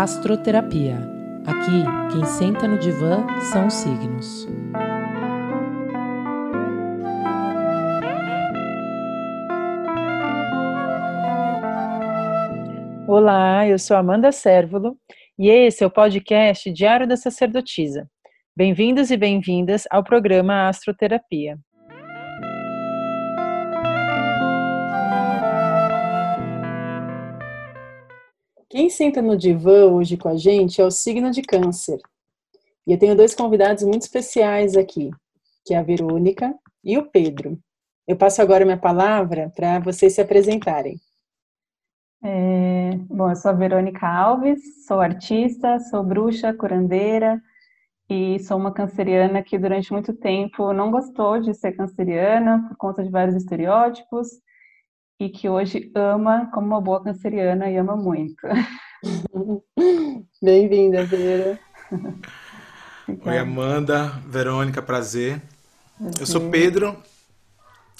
Astroterapia. Aqui, quem senta no divã são os signos. Olá, eu sou Amanda Sérvulo e esse é o podcast Diário da Sacerdotisa. Bem-vindos e bem-vindas ao programa Astroterapia. Quem senta no divã hoje com a gente é o signo de Câncer. E eu tenho dois convidados muito especiais aqui, que é a Verônica e o Pedro. Eu passo agora minha palavra para vocês se apresentarem. É, bom, eu sou a Verônica Alves, sou artista, sou bruxa, curandeira e sou uma canceriana que durante muito tempo não gostou de ser canceriana por conta de vários estereótipos e que hoje ama como uma boa canceriana e ama muito. Bem-vinda, Vera. Oi, Amanda, Verônica, prazer. Eu sou Pedro.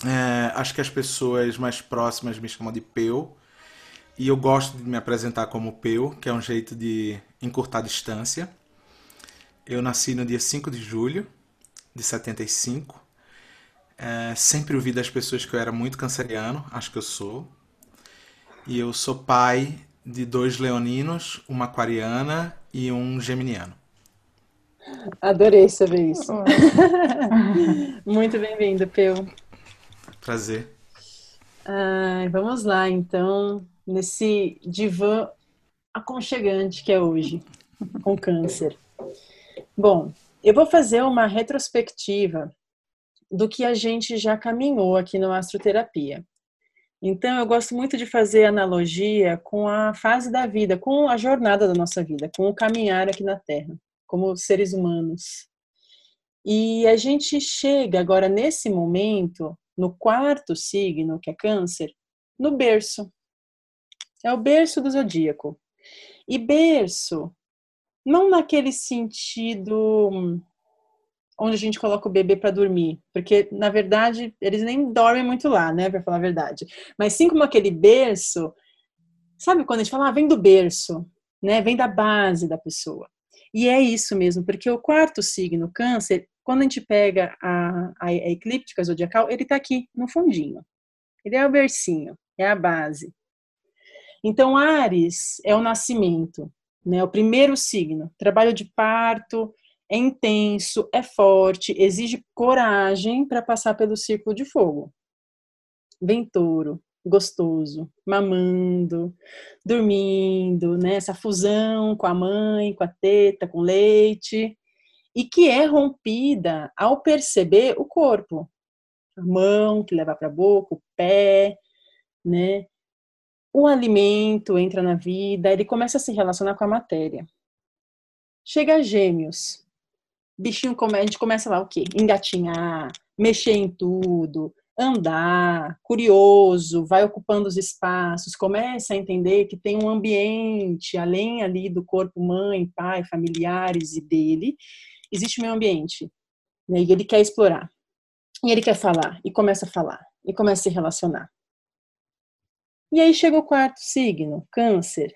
É, acho que as pessoas mais próximas me chamam de Peu. E eu gosto de me apresentar como Peu, que é um jeito de encurtar a distância. Eu nasci no dia 5 de julho de 75 é, sempre ouvi das pessoas que eu era muito canceriano, acho que eu sou. E eu sou pai de dois leoninos, uma aquariana e um geminiano. Adorei saber isso. muito bem-vindo, Peu. Prazer. Ah, vamos lá, então, nesse divã aconchegante que é hoje, com câncer. Bom, eu vou fazer uma retrospectiva do que a gente já caminhou aqui no Astroterapia. Então, eu gosto muito de fazer analogia com a fase da vida, com a jornada da nossa vida, com o caminhar aqui na Terra, como seres humanos. E a gente chega agora, nesse momento, no quarto signo, que é Câncer, no berço. É o berço do zodíaco. E berço, não naquele sentido onde a gente coloca o bebê para dormir, porque na verdade eles nem dormem muito lá, né, para falar a verdade. Mas sim como aquele berço, sabe quando a gente fala, ah, vem do berço, né, vem da base da pessoa. E é isso mesmo, porque o quarto signo, câncer, quando a gente pega a, a, eclíptica zodiacal, ele está aqui no fundinho. Ele é o bercinho, é a base. Então, Ares é o nascimento, né, o primeiro signo, trabalho de parto, é intenso, é forte, exige coragem para passar pelo círculo de fogo. Ventouro, gostoso, mamando, dormindo, né? Essa fusão com a mãe, com a teta, com leite, e que é rompida ao perceber o corpo. A mão que leva para a boca, o pé, né? O alimento entra na vida, ele começa a se relacionar com a matéria. Chega a gêmeos, bichinho come, a gente começa lá o quê? Engatinhar, mexer em tudo, andar, curioso, vai ocupando os espaços, começa a entender que tem um ambiente além ali do corpo mãe, pai, familiares e dele, existe um meio ambiente, né? E ele quer explorar. E ele quer falar, e começa a falar, e começa a se relacionar. E aí chega o quarto signo, câncer,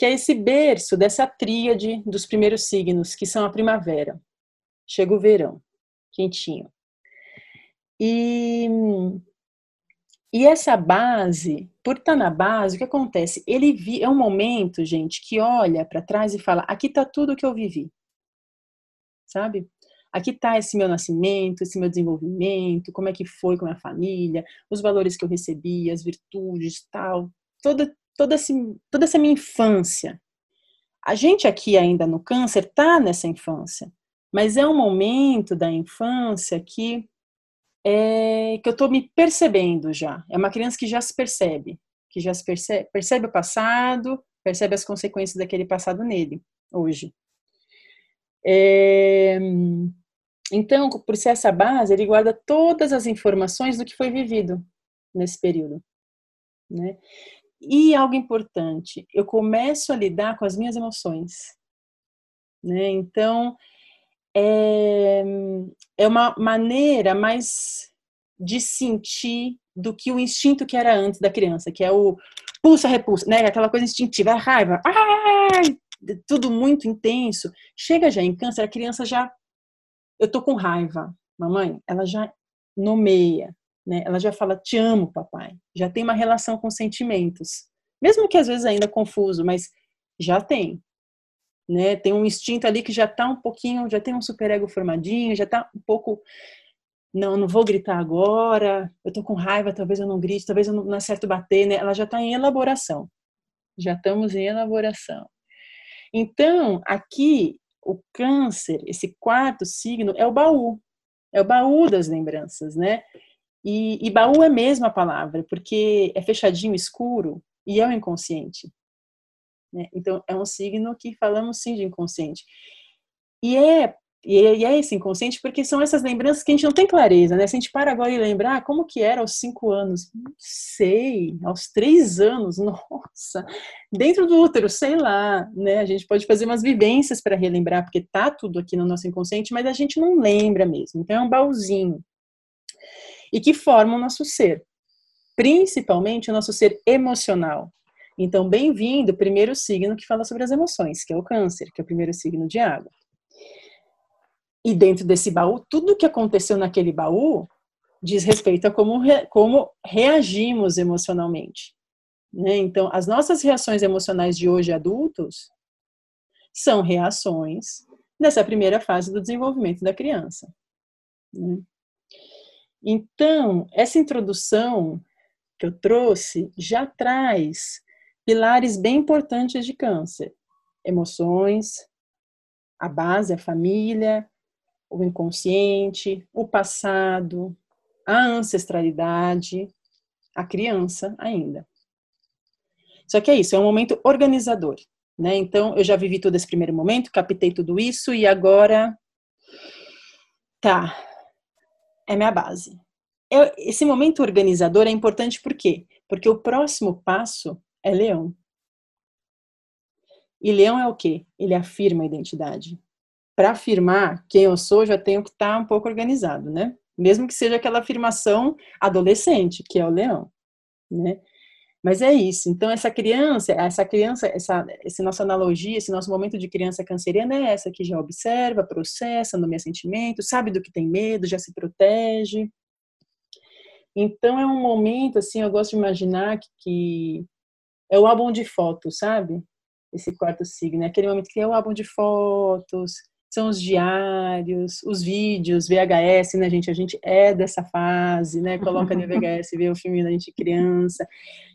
que é esse berço dessa tríade dos primeiros signos, que são a primavera. Chega o verão, quentinho. E, e essa base, por estar na base, o que acontece? Ele vi, é um momento, gente, que olha para trás e fala: aqui está tudo que eu vivi. Sabe? Aqui está esse meu nascimento, esse meu desenvolvimento, como é que foi com a minha família, os valores que eu recebi, as virtudes, tal. Toda, toda, esse, toda essa minha infância. A gente aqui ainda no câncer está nessa infância, mas é um momento da infância que é, que eu estou me percebendo já. É uma criança que já se percebe, que já se percebe, percebe o passado, percebe as consequências daquele passado nele, hoje. É, então, por ser essa base, ele guarda todas as informações do que foi vivido nesse período. Né? E algo importante, eu começo a lidar com as minhas emoções. Né? Então, é, é uma maneira mais de sentir do que o instinto que era antes da criança, que é o, pulsa, repulsa, né? Aquela coisa instintiva, a raiva, ai, tudo muito intenso. Chega já em câncer, a criança já, eu tô com raiva, mamãe, ela já nomeia, né? Ela já fala, te amo, papai. Já tem uma relação com sentimentos. Mesmo que às vezes ainda confuso, mas já tem. Né? Tem um instinto ali que já está um pouquinho, já tem um superego formadinho, já está um pouco não, não vou gritar agora, eu tô com raiva, talvez eu não grite, talvez eu não, não acerto bater, né? Ela já está em elaboração. Já estamos em elaboração. Então, aqui, o câncer, esse quarto signo, é o baú. É o baú das lembranças, né? E, e baú é mesmo a palavra, porque é fechadinho, escuro, e é o inconsciente. Né? Então, é um signo que falamos sim de inconsciente. E é e é esse inconsciente porque são essas lembranças que a gente não tem clareza, né? Se a gente para agora e lembrar como que era aos cinco anos, não sei, aos três anos, nossa, dentro do útero, sei lá, né? A gente pode fazer umas vivências para relembrar, porque tá tudo aqui no nosso inconsciente, mas a gente não lembra mesmo. Então é um baúzinho. E que forma o nosso ser, principalmente o nosso ser emocional. Então, bem-vindo, primeiro signo que fala sobre as emoções, que é o câncer, que é o primeiro signo de água. E dentro desse baú, tudo que aconteceu naquele baú diz respeito a como, como reagimos emocionalmente. Né? Então, as nossas reações emocionais de hoje adultos são reações dessa primeira fase do desenvolvimento da criança. Né? Então, essa introdução que eu trouxe já traz pilares bem importantes de câncer: emoções, a base, a família, o inconsciente, o passado, a ancestralidade, a criança ainda. Só que é isso, é um momento organizador, né? Então, eu já vivi todo esse primeiro momento, captei tudo isso e agora tá, é minha base. Eu, esse momento organizador é importante por quê? Porque o próximo passo é leão. E leão é o quê? Ele afirma a identidade para afirmar quem eu sou, já tenho que estar tá um pouco organizado, né? Mesmo que seja aquela afirmação adolescente, que é o leão, né? Mas é isso. Então essa criança, essa criança, essa, essa nossa analogia, esse nosso momento de criança canceriana é essa que já observa, processa, nomeia sentimentos, sabe do que tem medo, já se protege. Então é um momento assim, eu gosto de imaginar que, que é o álbum de fotos, sabe? Esse quarto signo, é aquele momento que é o álbum de fotos, são os diários, os vídeos, VHS, né, gente? A gente é dessa fase, né? Coloca no VHS, vê o filme da gente criança.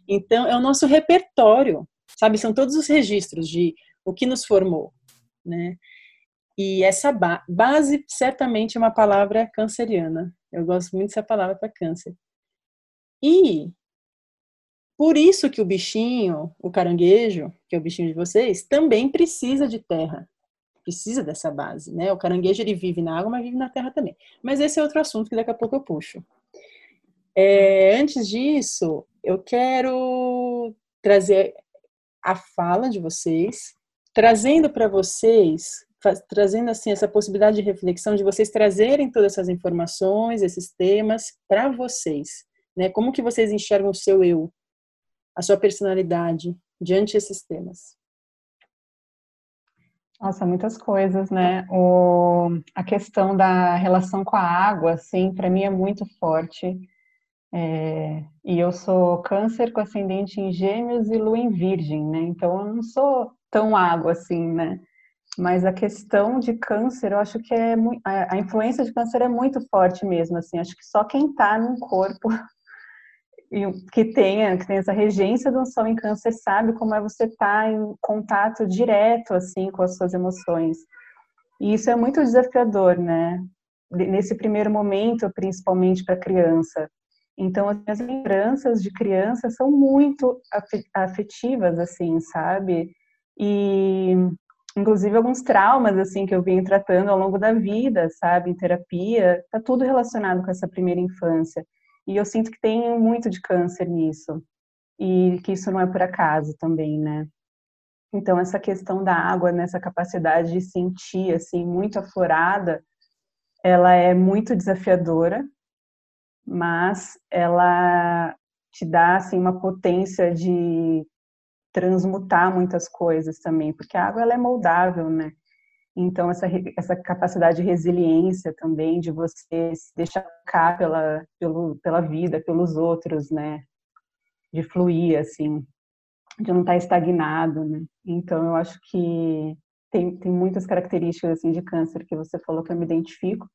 Então, é o nosso repertório, sabe? São todos os registros de o que nos formou, né? E essa ba base certamente é uma palavra canceriana. Eu gosto muito dessa palavra para câncer. E por isso que o bichinho, o caranguejo, que é o bichinho de vocês, também precisa de terra precisa dessa base, né? O caranguejo ele vive na água, mas vive na terra também. Mas esse é outro assunto que daqui a pouco eu puxo. É, antes disso, eu quero trazer a fala de vocês, trazendo para vocês, trazendo assim essa possibilidade de reflexão de vocês trazerem todas essas informações, esses temas para vocês, né? Como que vocês enxergam o seu eu, a sua personalidade diante desses temas? Nossa, muitas coisas, né? O, a questão da relação com a água, assim, para mim é muito forte. É, e eu sou câncer com ascendente em gêmeos e lua em virgem, né? Então eu não sou tão água assim, né? Mas a questão de câncer, eu acho que é a influência de câncer é muito forte mesmo, assim. Acho que só quem tá num corpo que tenha, que tenha essa regência do sol em câncer sabe como é você estar tá em contato direto assim com as suas emoções. E isso é muito desafiador, né? Nesse primeiro momento, principalmente para criança. Então, as lembranças de criança são muito afetivas, assim, sabe? E, inclusive, alguns traumas, assim, que eu venho tratando ao longo da vida, sabe? Em terapia, tá tudo relacionado com essa primeira infância. E eu sinto que tem muito de câncer nisso. E que isso não é por acaso também, né? Então, essa questão da água, nessa capacidade de sentir, assim, muito aflorada, ela é muito desafiadora, mas ela te dá assim uma potência de transmutar muitas coisas também, porque a água ela é moldável, né? Então essa essa capacidade de resiliência também de você se deixar tocar pela pelo, pela vida, pelos outros, né? De fluir assim, de não estar estagnado, né? Então eu acho que tem, tem muitas características assim de câncer que você falou que eu me identifico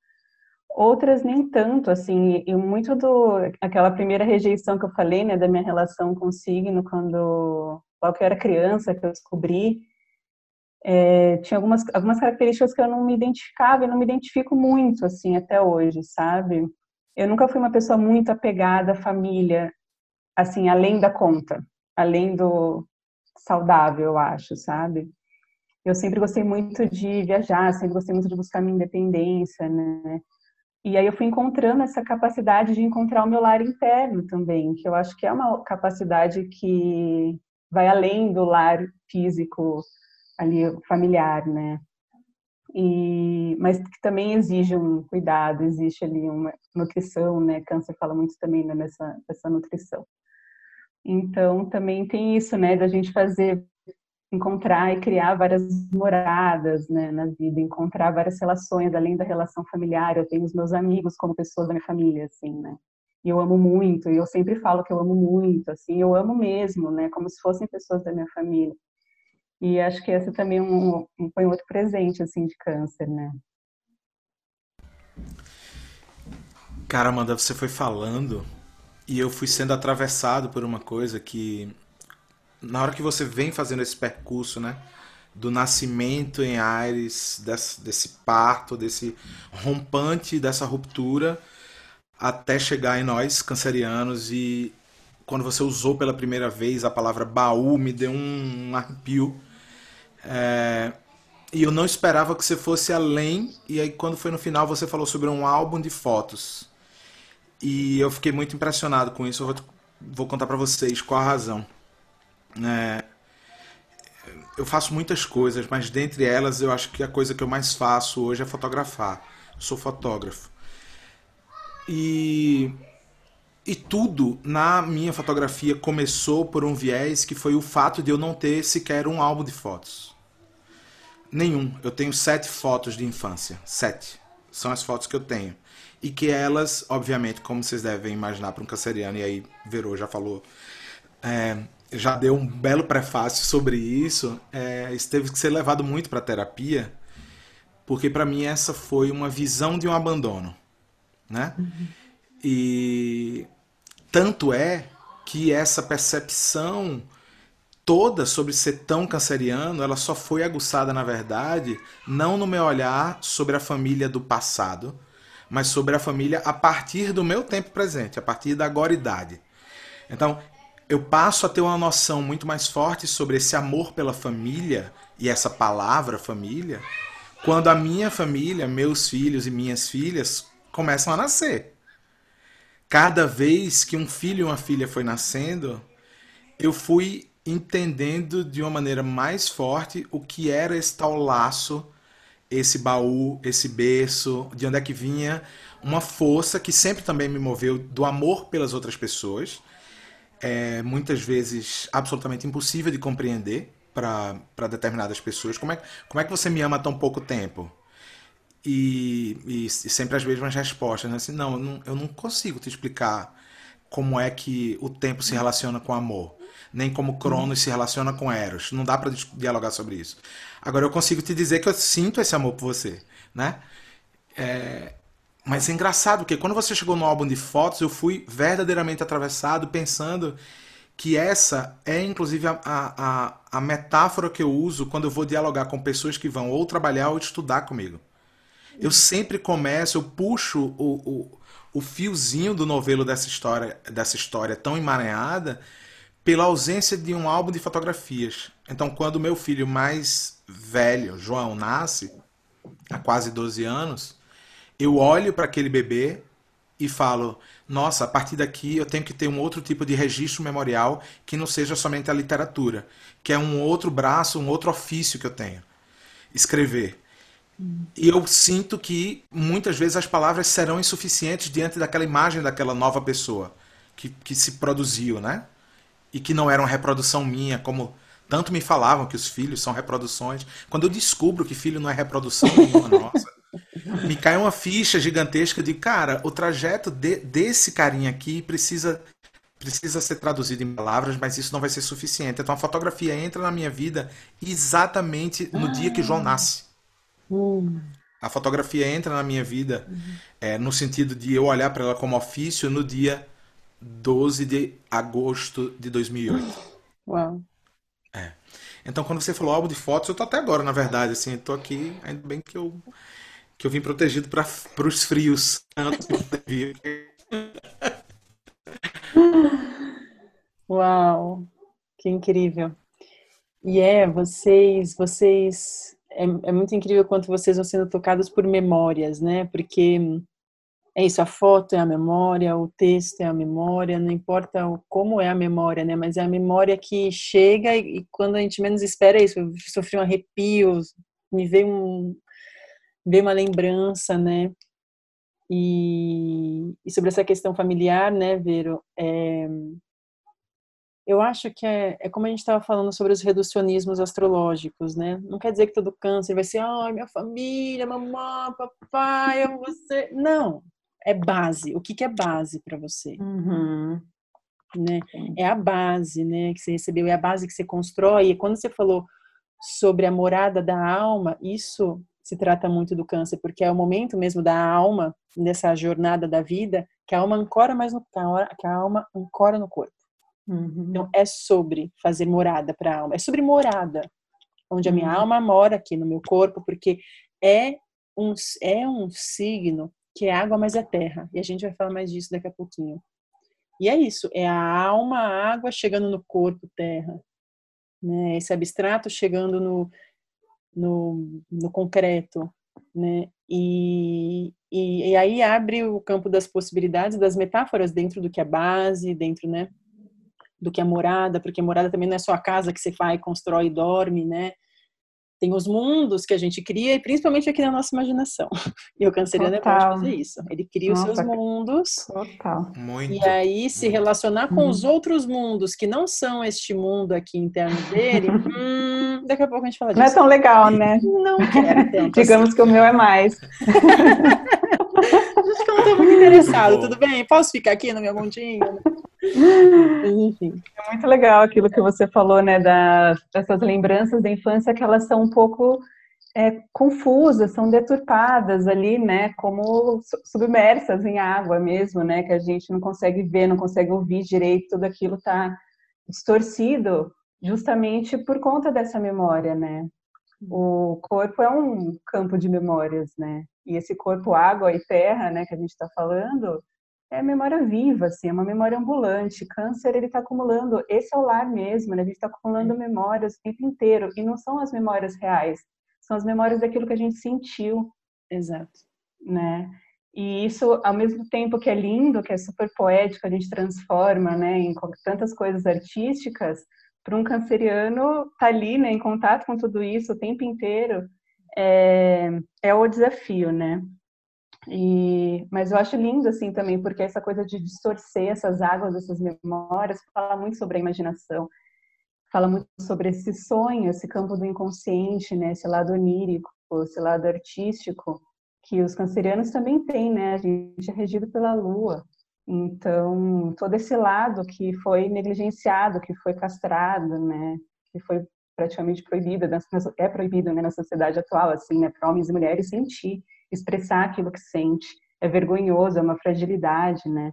outras nem tanto, assim, e muito do, aquela primeira rejeição que eu falei, né, da minha relação com o signo, quando, logo que eu era criança, que eu descobri, é, tinha algumas, algumas características que eu não me identificava e não me identifico muito, assim, até hoje, sabe? Eu nunca fui uma pessoa muito apegada à família, assim, além da conta, além do saudável, eu acho, sabe? Eu sempre gostei muito de viajar, sempre gostei muito de buscar minha independência, né? E aí eu fui encontrando essa capacidade de encontrar o meu lar interno também, que eu acho que é uma capacidade que vai além do lar físico ali familiar, né? E, mas que também exige um cuidado, existe ali uma nutrição, né? Câncer fala muito também né, nessa, nessa nutrição. Então também tem isso, né? Da gente fazer encontrar e criar várias moradas né, na vida, encontrar várias relações além da relação familiar. Eu tenho os meus amigos como pessoas da minha família, assim, né? E eu amo muito, e eu sempre falo que eu amo muito, assim, eu amo mesmo, né? Como se fossem pessoas da minha família. E acho que esse também é um, foi um outro presente, assim, de câncer, né? Cara, Amanda, você foi falando e eu fui sendo atravessado por uma coisa que na hora que você vem fazendo esse percurso, né? Do nascimento em Ares, desse, desse parto, desse rompante, dessa ruptura, até chegar em nós, cancerianos, e quando você usou pela primeira vez a palavra baú, me deu um, um arrepio. É, e eu não esperava que você fosse além, e aí quando foi no final você falou sobre um álbum de fotos. E eu fiquei muito impressionado com isso, eu vou, vou contar para vocês qual a razão. É, eu faço muitas coisas, mas dentre elas eu acho que a coisa que eu mais faço hoje é fotografar. Eu sou fotógrafo. E, e tudo na minha fotografia começou por um viés que foi o fato de eu não ter sequer um álbum de fotos. Nenhum. Eu tenho sete fotos de infância. Sete. São as fotos que eu tenho. E que elas, obviamente, como vocês devem imaginar para um canceriano, e aí Verô já falou, é, já deu um belo prefácio sobre isso, é, isso teve que ser levado muito para terapia, porque para mim essa foi uma visão de um abandono, né? Uhum. E tanto é que essa percepção toda sobre ser tão canceriano, ela só foi aguçada na verdade, não no meu olhar sobre a família do passado, mas sobre a família a partir do meu tempo presente, a partir da agora idade. Então, eu passo a ter uma noção muito mais forte sobre esse amor pela família e essa palavra família quando a minha família, meus filhos e minhas filhas começam a nascer. Cada vez que um filho e uma filha foi nascendo, eu fui entendendo de uma maneira mais forte o que era esse tal laço, esse baú, esse berço, de onde é que vinha uma força que sempre também me moveu do amor pelas outras pessoas é muitas vezes absolutamente impossível de compreender para determinadas pessoas. Como é, como é que você me ama há tão pouco tempo? E, e, e sempre as mesmas respostas, né? Assim, não eu, não, eu não consigo te explicar como é que o tempo se relaciona com amor, nem como Cronos se relaciona com Eros. Não dá para dialogar sobre isso. Agora eu consigo te dizer que eu sinto esse amor por você, né? É, mas é engraçado, porque quando você chegou no álbum de fotos, eu fui verdadeiramente atravessado pensando que essa é inclusive a, a, a, metáfora que eu uso quando eu vou dialogar com pessoas que vão ou trabalhar ou estudar comigo. Eu sempre começo, eu puxo o, o, o fiozinho do novelo dessa história, dessa história tão emaranhada pela ausência de um álbum de fotografias. Então, quando meu filho mais velho, João, nasce, há quase 12 anos, eu olho para aquele bebê e falo: nossa, a partir daqui eu tenho que ter um outro tipo de registro memorial que não seja somente a literatura, que é um outro braço, um outro ofício que eu tenho. Escrever. E eu sinto que muitas vezes as palavras serão insuficientes diante daquela imagem daquela nova pessoa que, que se produziu, né? E que não era uma reprodução minha, como tanto me falavam que os filhos são reproduções. Quando eu descubro que filho não é reprodução nenhuma nossa, me cai uma ficha gigantesca de, cara, o trajeto de, desse carinha aqui precisa precisa ser traduzido em palavras, mas isso não vai ser suficiente. Então a fotografia entra na minha vida exatamente no ah. dia que João nasce. A fotografia entra na minha vida uhum. é, no sentido de eu olhar para ela como ofício no dia 12 de agosto de 2008. Uau. É. Então, quando você falou álbum de fotos, eu tô até agora, na verdade, assim, tô aqui, ainda bem que eu que eu vim protegido para os frios antes Uau, que incrível. E é, vocês, vocês, é, é muito incrível quanto vocês vão sendo tocados por memórias, né? Porque é isso, a foto é a memória, o texto é a memória, não importa como é a memória, né? Mas é a memória que chega e, e quando a gente menos espera é isso. Eu sofri um arrepio, me veio um veio uma lembrança, né? E, e sobre essa questão familiar, né, Vero? É, eu acho que é, é como a gente estava falando sobre os reducionismos astrológicos, né? Não quer dizer que todo câncer vai ser, ai, minha família, mamãe, papai, eu você. Não, é base. O que, que é base para você? Uhum. Né? É a base, né, que você recebeu, é a base que você constrói. E quando você falou sobre a morada da alma, isso se trata muito do câncer, porque é o momento mesmo da alma, nessa jornada da vida, que a alma ancora mais no que a alma ancora no corpo. Uhum. Então é sobre fazer morada para a alma, é sobre morada, onde a minha uhum. alma mora aqui no meu corpo, porque é um é um signo que é água, mas é terra. E a gente vai falar mais disso daqui a pouquinho. E é isso, é a alma, a água chegando no corpo, terra. Né? Esse abstrato chegando no, no, no concreto, né? E, e, e, aí abre o campo das possibilidades, das metáforas dentro do que é base, dentro, né? Do que é morada, porque morada também não é só a casa que você vai, constrói e dorme, né? tem os mundos que a gente cria, e principalmente aqui na nossa imaginação. E o canceriano Total. é pode fazer isso. Ele cria nossa, os seus mundos. Total. Muito, e aí, se relacionar com os uhum. outros mundos que não são este mundo aqui interno dele, hum, daqui a pouco a gente fala disso. Não é tão legal, né? Não quero tanto. Digamos assim. que o meu é mais. Acho que eu não estou muito interessado, tudo bem? Posso ficar aqui no meu mundinho? Enfim. É muito legal aquilo que você falou, né, das, dessas lembranças da infância que elas são um pouco é, confusas, são deturpadas ali, né, como submersas em água mesmo, né, que a gente não consegue ver, não consegue ouvir direito, tudo aquilo está distorcido justamente por conta dessa memória, né. O corpo é um campo de memórias, né, e esse corpo água e terra, né, que a gente está falando, é memória viva, assim, é uma memória ambulante. Câncer, ele está acumulando, esse é o lar mesmo, né? A gente está acumulando memórias o tempo inteiro, e não são as memórias reais, são as memórias daquilo que a gente sentiu. Exato. Né? E isso, ao mesmo tempo que é lindo, que é super poético, a gente transforma, né, em tantas coisas artísticas, para um canceriano tá ali, né, em contato com tudo isso o tempo inteiro, é, é o desafio, né? E, mas eu acho lindo assim também, porque essa coisa de distorcer essas águas, essas memórias, fala muito sobre a imaginação, fala muito sobre esse sonho, esse campo do inconsciente, né? Esse lado onírico, esse lado artístico, que os cancerianos também têm, né? A gente é regido pela lua. Então, todo esse lado que foi negligenciado, que foi castrado, né? Que foi praticamente proibido, é proibido né, na sociedade atual, assim, né? Para homens e mulheres sentir expressar aquilo que sente. É vergonhoso, é uma fragilidade, né?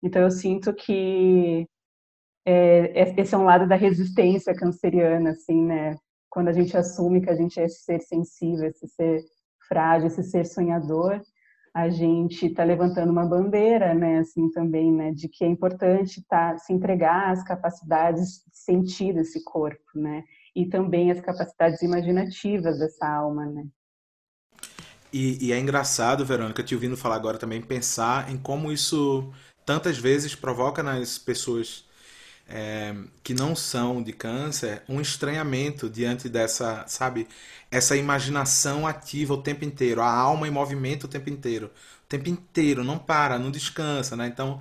Então eu sinto que é, é, esse é um lado da resistência canceriana, assim, né? Quando a gente assume que a gente é esse ser sensível, esse ser frágil, esse ser sonhador, a gente está levantando uma bandeira, né, assim também, né, de que é importante tá, se entregar às capacidades de sentir desse corpo, né, e também as capacidades imaginativas dessa alma, né. E, e, é engraçado, Verônica, te ouvindo falar agora também, pensar em como isso tantas vezes provoca nas pessoas é, que não são de câncer um estranhamento diante dessa, sabe, essa imaginação ativa o tempo inteiro, a alma em movimento o tempo inteiro, o tempo inteiro, não para, não descansa, né? Então,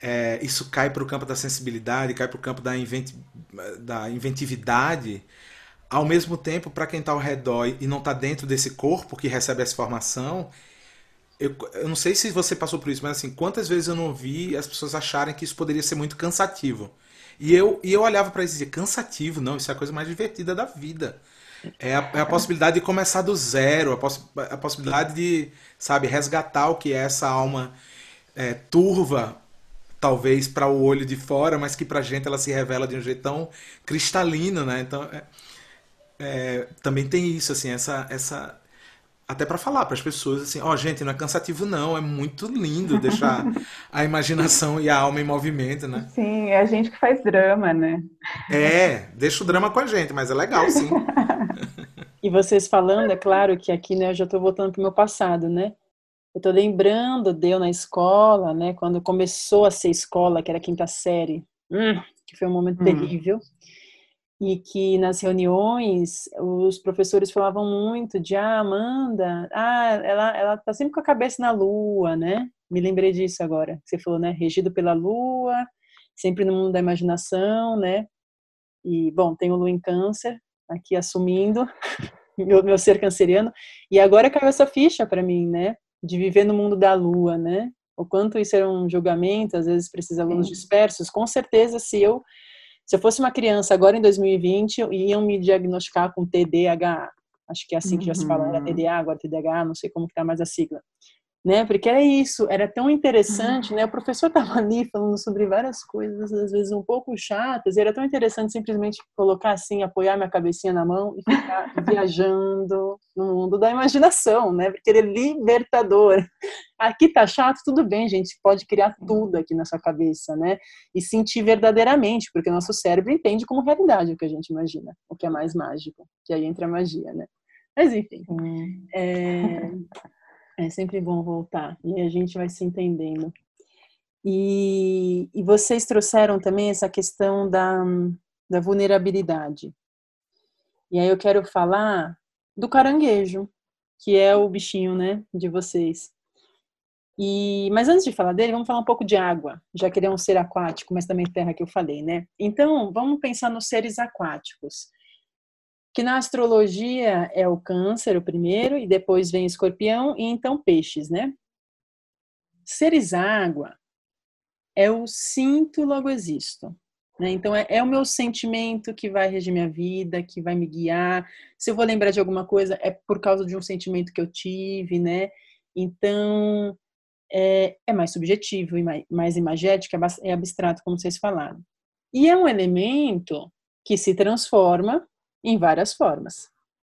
é, isso cai para o campo da sensibilidade, cai para o campo da, inventi da inventividade, ao mesmo tempo, para quem está ao redor e não está dentro desse corpo que recebe essa formação, eu, eu, não sei se você passou por isso, mas assim, quantas vezes eu não vi as pessoas acharem que isso poderia ser muito cansativo. E eu, e eu olhava para isso e dizia, cansativo? Não, isso é a coisa mais divertida da vida. É a, é a possibilidade de começar do zero, a, poss, a, possibilidade de, sabe, resgatar o que é essa alma é, turva, talvez para o olho de fora, mas que para a gente ela se revela de um jeito tão cristalino, né? Então, é, é, também tem isso, assim, essa, essa até para falar para as pessoas assim, ó, oh, gente, não é cansativo não, é muito lindo deixar a imaginação e a alma em movimento, né? Sim, é a gente que faz drama, né? É, deixa o drama com a gente, mas é legal, sim. e vocês falando, é claro que aqui, né, eu já estou voltando pro meu passado, né? Eu estou lembrando de eu na escola, né, quando começou a ser escola, que era a quinta série, hum, que foi um momento hum. terrível e que nas reuniões os professores falavam muito de ah, Amanda, ah, ela ela tá sempre com a cabeça na lua, né? Me lembrei disso agora. Você falou, né? Regido pela lua, sempre no mundo da imaginação, né? E bom, tenho lua em câncer aqui assumindo meu, meu ser canceriano e agora caiu essa ficha para mim, né? De viver no mundo da lua, né? O quanto isso era um julgamento, às vezes precisa alunos dispersos. Com certeza, se eu se eu fosse uma criança agora em 2020, iam me diagnosticar com TDAH. Acho que é assim que já se fala, era uhum. TDA, agora TDAH, não sei como que tá mais a sigla né? Porque era isso, era tão interessante, né? O professor estava ali falando sobre várias coisas, às vezes um pouco chatas, e era tão interessante simplesmente colocar assim, apoiar minha cabecinha na mão e ficar viajando no mundo da imaginação, né? Porque ele é libertador. Aqui tá chato, tudo bem, gente, pode criar tudo aqui na sua cabeça, né? E sentir verdadeiramente, porque o nosso cérebro entende como realidade o que a gente imagina, o que é mais mágico, que aí entra a magia, né? Mas enfim, é... É sempre bom voltar e a gente vai se entendendo. E, e vocês trouxeram também essa questão da, da vulnerabilidade. E aí eu quero falar do caranguejo, que é o bichinho, né, de vocês. E, mas antes de falar dele, vamos falar um pouco de água, já que ele é um ser aquático, mas também terra que eu falei, né? Então, vamos pensar nos seres aquáticos que na astrologia é o câncer o primeiro, e depois vem escorpião, e então peixes, né? Seres água é o sinto, logo existo. Né? Então, é, é, o meu sentimento que vai regir minha vida, que vai me guiar. Se eu vou lembrar de alguma coisa, é por causa de um sentimento que eu tive, né? Então, é, é mais subjetivo, mais, mais imagético, é, é abstrato, como vocês falaram. E é um elemento que se transforma em várias formas.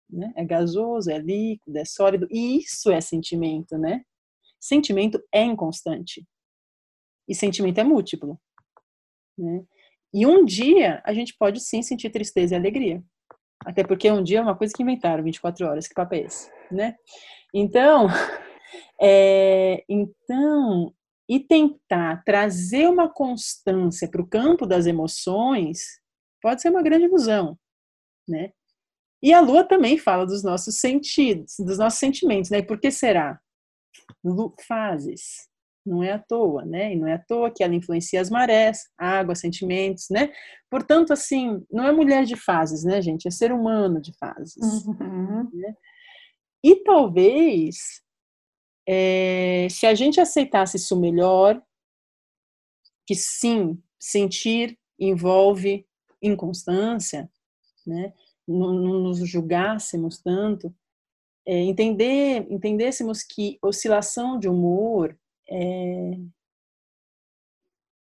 Né? É gasoso, é líquido, é sólido, e isso é sentimento, né? Sentimento é inconstante. E sentimento é múltiplo. Né? E um dia a gente pode sim sentir tristeza e alegria. Até porque um dia é uma coisa que inventaram, 24 horas, que papo é esse? Né? Então, é, então, e tentar trazer uma constância para o campo das emoções pode ser uma grande ilusão né? E a lua também fala dos nossos sentidos, dos nossos sentimentos, né? E por que será? Fases. Não é à toa, né? E não é à toa que ela influencia as marés, água, sentimentos, né? Portanto, assim, não é mulher de fases, né, gente? É ser humano de fases. Uhum. Né? E talvez, é, se a gente aceitasse isso melhor, que sim, sentir envolve inconstância, né? não, não nos julgássemos tanto, é, entender, entendêssemos que oscilação de humor é,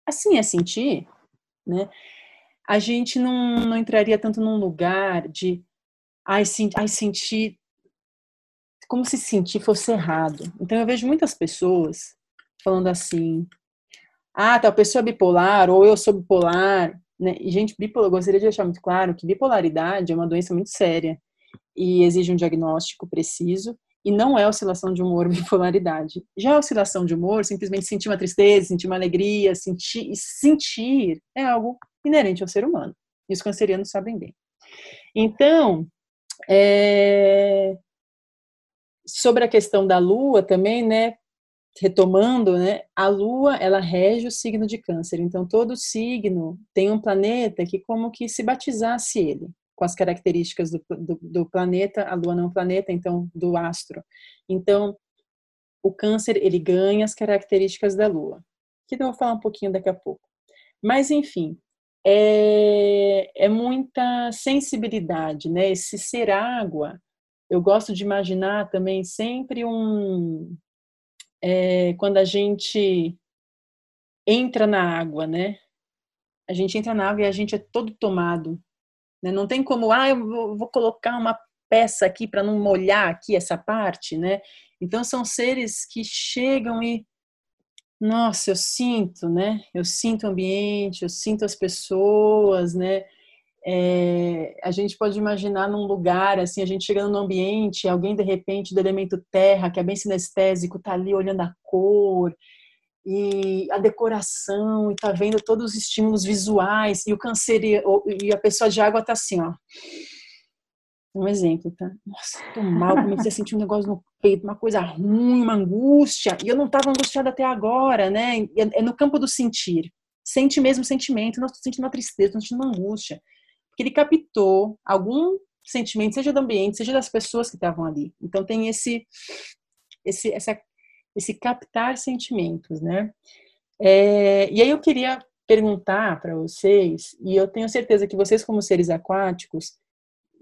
assim é sentir, né? A gente não, não entraria tanto num lugar de ai, senti, ai, sentir como se sentir fosse errado. Então eu vejo muitas pessoas falando assim: ah, tal pessoa é bipolar, ou eu sou bipolar, né? E, gente, bipolar, gostaria de deixar muito claro que bipolaridade é uma doença muito séria e exige um diagnóstico preciso e não é oscilação de humor bipolaridade. Já a oscilação de humor, simplesmente sentir uma tristeza, sentir uma alegria, sentir e sentir é algo inerente ao ser humano. E os cancerianos sabem bem. Então, é... sobre a questão da lua também, né? Retomando, né, a Lua ela rege o signo de Câncer. Então todo signo tem um planeta que como que se batizasse ele com as características do, do, do planeta. A Lua não é um planeta, então do astro. Então o Câncer ele ganha as características da Lua, que eu vou falar um pouquinho daqui a pouco. Mas enfim, é, é muita sensibilidade, né? Esse ser água, eu gosto de imaginar também sempre um é, quando a gente entra na água, né? A gente entra na água e a gente é todo tomado. Né? Não tem como, ah, eu vou, vou colocar uma peça aqui para não molhar aqui essa parte, né? Então são seres que chegam e nossa, eu sinto, né? Eu sinto o ambiente, eu sinto as pessoas, né? É, a gente pode imaginar num lugar, assim, a gente chegando num ambiente, alguém de repente do elemento terra, que é bem sinestésico, tá ali olhando a cor e a decoração e tá vendo todos os estímulos visuais e o câncer e a pessoa de água tá assim, ó. Um exemplo, tá? Nossa, tô mal, comecei a sentir um negócio no peito, uma coisa ruim, uma angústia, e eu não estava angustiada até agora, né? É, é no campo do sentir. Sente mesmo o sentimento, não estou sentindo uma tristeza, estou sentindo uma angústia porque ele captou algum sentimento, seja do ambiente, seja das pessoas que estavam ali. Então tem esse esse essa, esse captar sentimentos, né? É, e aí eu queria perguntar para vocês, e eu tenho certeza que vocês como seres aquáticos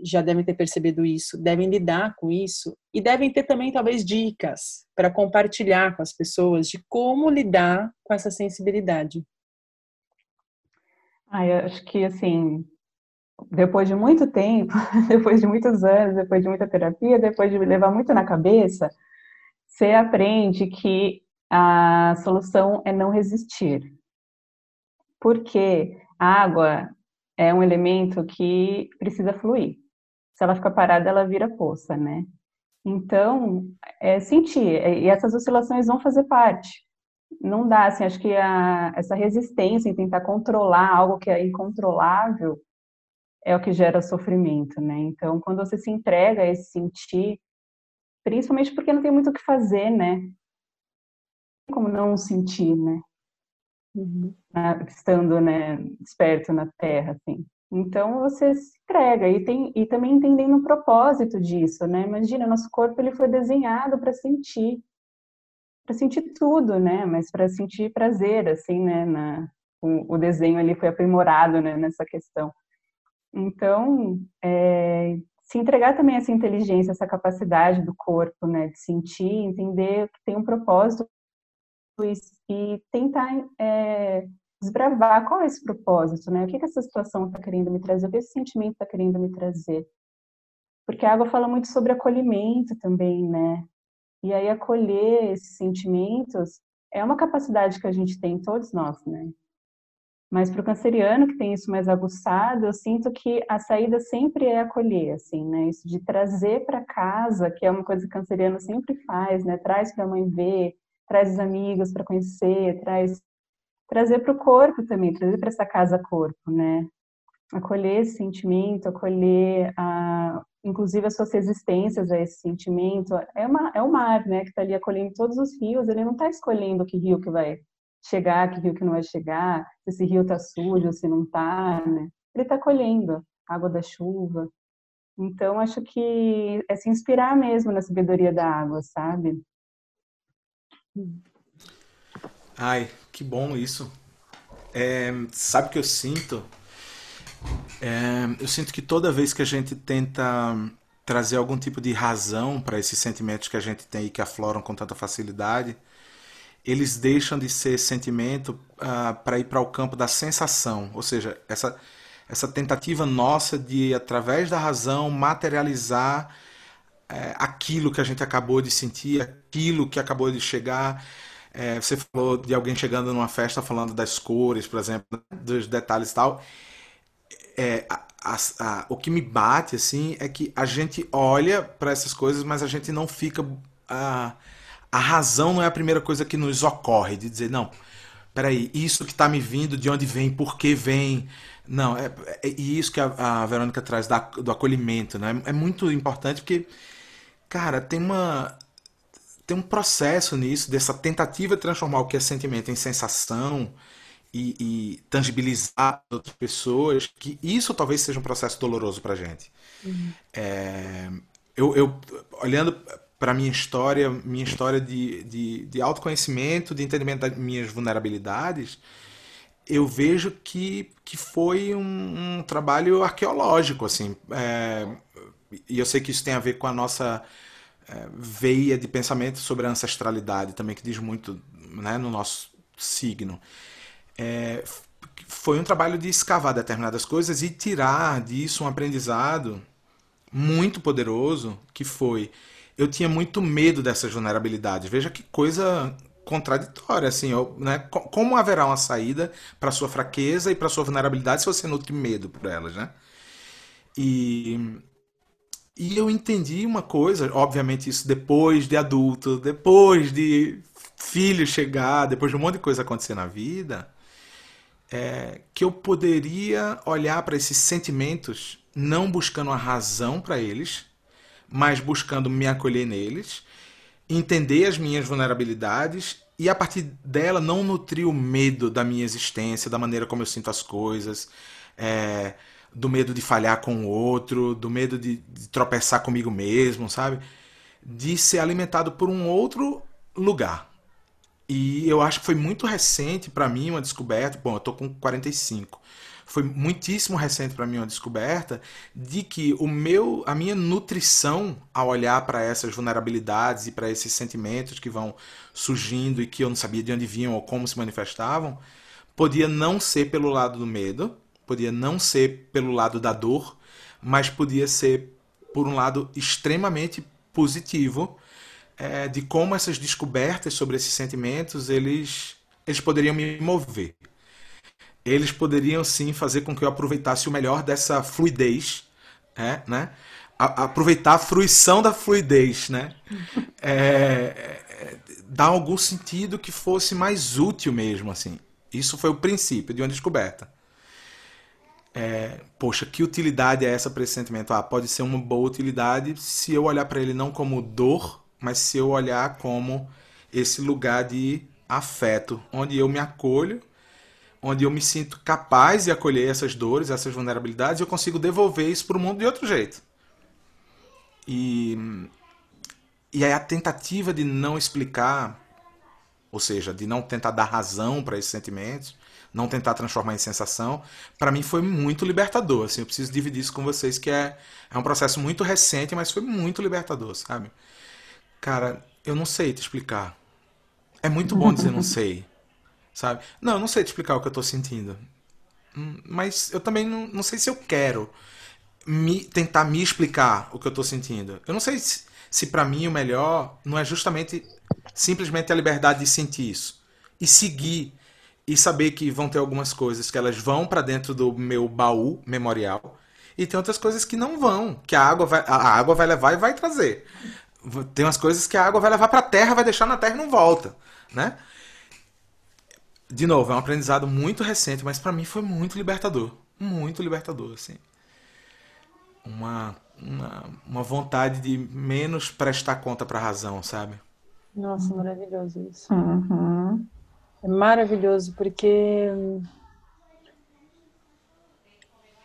já devem ter percebido isso, devem lidar com isso e devem ter também talvez dicas para compartilhar com as pessoas de como lidar com essa sensibilidade. Ah, eu acho que assim, depois de muito tempo, depois de muitos anos, depois de muita terapia, depois de levar muito na cabeça, você aprende que a solução é não resistir. Porque a água é um elemento que precisa fluir. Se ela ficar parada, ela vira poça, né? Então, é sentir. E essas oscilações vão fazer parte. Não dá, assim, acho que a, essa resistência em tentar controlar algo que é incontrolável é o que gera sofrimento, né? Então, quando você se entrega a esse sentir, principalmente porque não tem muito o que fazer, né? Como não sentir, né? Uhum. Estando, né, desperto na Terra, assim. Então, você se entrega e, tem, e também entendendo o propósito disso, né? Imagina, nosso corpo ele foi desenhado para sentir, para sentir tudo, né? Mas para sentir prazer, assim, né? Na, o, o desenho ali foi aprimorado né, nessa questão. Então, é, se entregar também essa inteligência, essa capacidade do corpo, né, de sentir, entender que tem um propósito e tentar é, desbravar qual é esse propósito, né? O que, que essa situação está querendo me trazer, o que esse sentimento está querendo me trazer. Porque a água fala muito sobre acolhimento também, né? E aí acolher esses sentimentos é uma capacidade que a gente tem, todos nós, né? Mas para o canceriano, que tem isso mais aguçado, eu sinto que a saída sempre é acolher, assim, né? Isso de trazer para casa, que é uma coisa que o canceriano sempre faz, né? Traz para a mãe ver, traz os amigos para conhecer, traz trazer para o corpo também, trazer para essa casa corpo, né? Acolher esse sentimento, acolher a, inclusive as suas resistências a esse sentimento. É, uma, é o mar, né? Que está ali acolhendo todos os rios. Ele não está escolhendo que rio que vai chegar, que rio que não vai chegar, se esse rio está sujo, se não está, né? Ele está colhendo água da chuva. Então, acho que é se inspirar mesmo na sabedoria da água, sabe? Ai, que bom isso. É, sabe o que eu sinto? É, eu sinto que toda vez que a gente tenta trazer algum tipo de razão para esses sentimentos que a gente tem e que afloram com tanta facilidade, eles deixam de ser sentimento uh, para ir para o campo da sensação, ou seja, essa, essa tentativa nossa de, através da razão, materializar é, aquilo que a gente acabou de sentir, aquilo que acabou de chegar. É, você falou de alguém chegando numa festa falando das cores, por exemplo, dos detalhes e tal. É, a, a, a, o que me bate assim é que a gente olha para essas coisas, mas a gente não fica. Uh, a razão não é a primeira coisa que nos ocorre, de dizer, não, peraí, isso que está me vindo, de onde vem, por que vem. Não, é, é, é isso que a, a Verônica traz da, do acolhimento, né? É muito importante porque, cara, tem uma tem um processo nisso, dessa tentativa de transformar o que é sentimento em sensação e, e tangibilizar outras pessoas, que isso talvez seja um processo doloroso para gente. Uhum. É, eu, eu, olhando para minha história, minha história de, de, de autoconhecimento, de entendimento das minhas vulnerabilidades, eu vejo que, que foi um, um trabalho arqueológico, assim. É, e eu sei que isso tem a ver com a nossa é, veia de pensamento sobre a ancestralidade também, que diz muito né, no nosso signo. É, foi um trabalho de escavar determinadas coisas e tirar disso um aprendizado muito poderoso, que foi eu tinha muito medo dessas vulnerabilidades. Veja que coisa contraditória, assim, eu, né? Como haverá uma saída para sua fraqueza e para sua vulnerabilidade se você nutre medo por elas, né? E e eu entendi uma coisa, obviamente isso depois de adulto, depois de filho chegar, depois de um monte de coisa acontecer na vida, é, que eu poderia olhar para esses sentimentos não buscando a razão para eles, mas buscando me acolher neles, entender as minhas vulnerabilidades e a partir dela não nutrir o medo da minha existência, da maneira como eu sinto as coisas, é, do medo de falhar com o outro, do medo de, de tropeçar comigo mesmo, sabe? De ser alimentado por um outro lugar. E eu acho que foi muito recente para mim uma descoberta. Bom, eu tô com 45. Foi muitíssimo recente para mim uma descoberta de que o meu, a minha nutrição ao olhar para essas vulnerabilidades e para esses sentimentos que vão surgindo e que eu não sabia de onde vinham ou como se manifestavam, podia não ser pelo lado do medo, podia não ser pelo lado da dor, mas podia ser por um lado extremamente positivo é, de como essas descobertas sobre esses sentimentos eles eles poderiam me mover. Eles poderiam sim fazer com que eu aproveitasse o melhor dessa fluidez, é, né? A, aproveitar a fruição da fluidez, né? É, é, dar algum sentido que fosse mais útil mesmo, assim. Isso foi o princípio de uma descoberta é, poxa, que utilidade é essa para esse sentimento? Ah, pode ser uma boa utilidade se eu olhar para ele não como dor, mas se eu olhar como esse lugar de afeto, onde eu me acolho, onde eu me sinto capaz de acolher essas dores, essas vulnerabilidades, e eu consigo devolver isso para o mundo de outro jeito. E, e aí a tentativa de não explicar, ou seja, de não tentar dar razão para esses sentimentos, não tentar transformar em sensação, para mim foi muito libertador. Assim, eu preciso dividir isso com vocês, que é, é um processo muito recente, mas foi muito libertador, sabe? Cara, eu não sei te explicar. É muito bom dizer não sei, sabe? Não, eu não sei te explicar o que eu tô sentindo. Hum, mas eu também não, não sei se eu quero me, tentar me explicar o que eu tô sentindo. Eu não sei se, se para mim o melhor não é justamente simplesmente a liberdade de sentir isso e seguir e saber que vão ter algumas coisas que elas vão para dentro do meu baú memorial e tem outras coisas que não vão, que a água vai, a água vai levar e vai trazer. Tem umas coisas que a água vai levar para a terra, vai deixar na terra e não volta, né? De novo, é um aprendizado muito recente, mas para mim foi muito libertador, muito libertador, assim. Uma, uma, uma vontade de menos prestar conta para a razão, sabe? Nossa, maravilhoso isso. Uhum. É maravilhoso, porque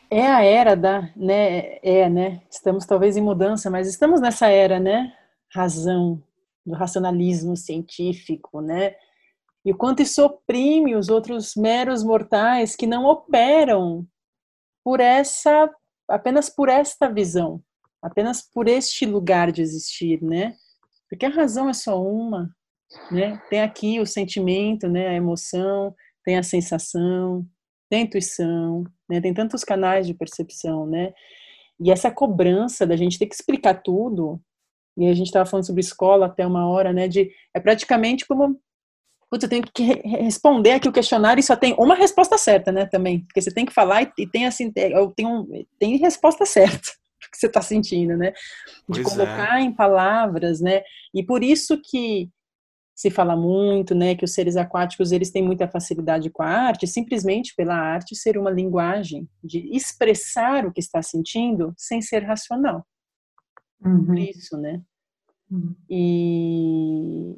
é a era da, né, é, né, estamos talvez em mudança, mas estamos nessa era, né, razão, do racionalismo científico, né, e o quanto isso oprime os outros meros mortais que não operam por essa, apenas por esta visão, apenas por este lugar de existir, né, porque a razão é só uma, né? Tem aqui o sentimento, né, a emoção, tem a sensação, tem a intuição, né? Tem tantos canais de percepção, né? E essa cobrança da gente ter que explicar tudo, e a gente estava falando sobre escola até uma hora, né? De é praticamente como Putz, eu tenho que responder aqui o questionário e só tem uma resposta certa, né? Também, porque você tem que falar e, e tem assim, eu tenho, tem resposta certa que você está sentindo, né? De pois colocar é. em palavras, né? E por isso que se fala muito, né, que os seres aquáticos eles têm muita facilidade com a arte, simplesmente pela arte ser uma linguagem de expressar o que está sentindo sem ser racional. Uhum. Por isso, né? Uhum. E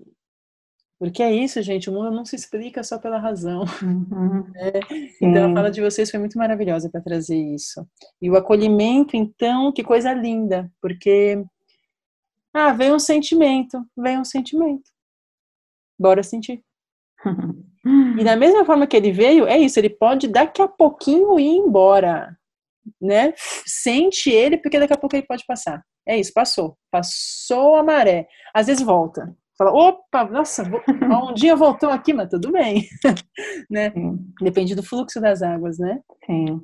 porque é isso, gente, o mundo não se explica só pela razão. Uhum. É. Então a fala de vocês foi muito maravilhosa para trazer isso. E o acolhimento, então, que coisa linda, porque ah, vem um sentimento, vem um sentimento. Bora sentir. e da mesma forma que ele veio, é isso, ele pode daqui a pouquinho ir embora, né? Sente ele, porque daqui a pouco ele pode passar. É isso, passou. Passou a maré. Às vezes volta. Fala, opa, nossa, um dia voltou aqui, mas tudo bem. né? Depende do fluxo das águas, né? Sim.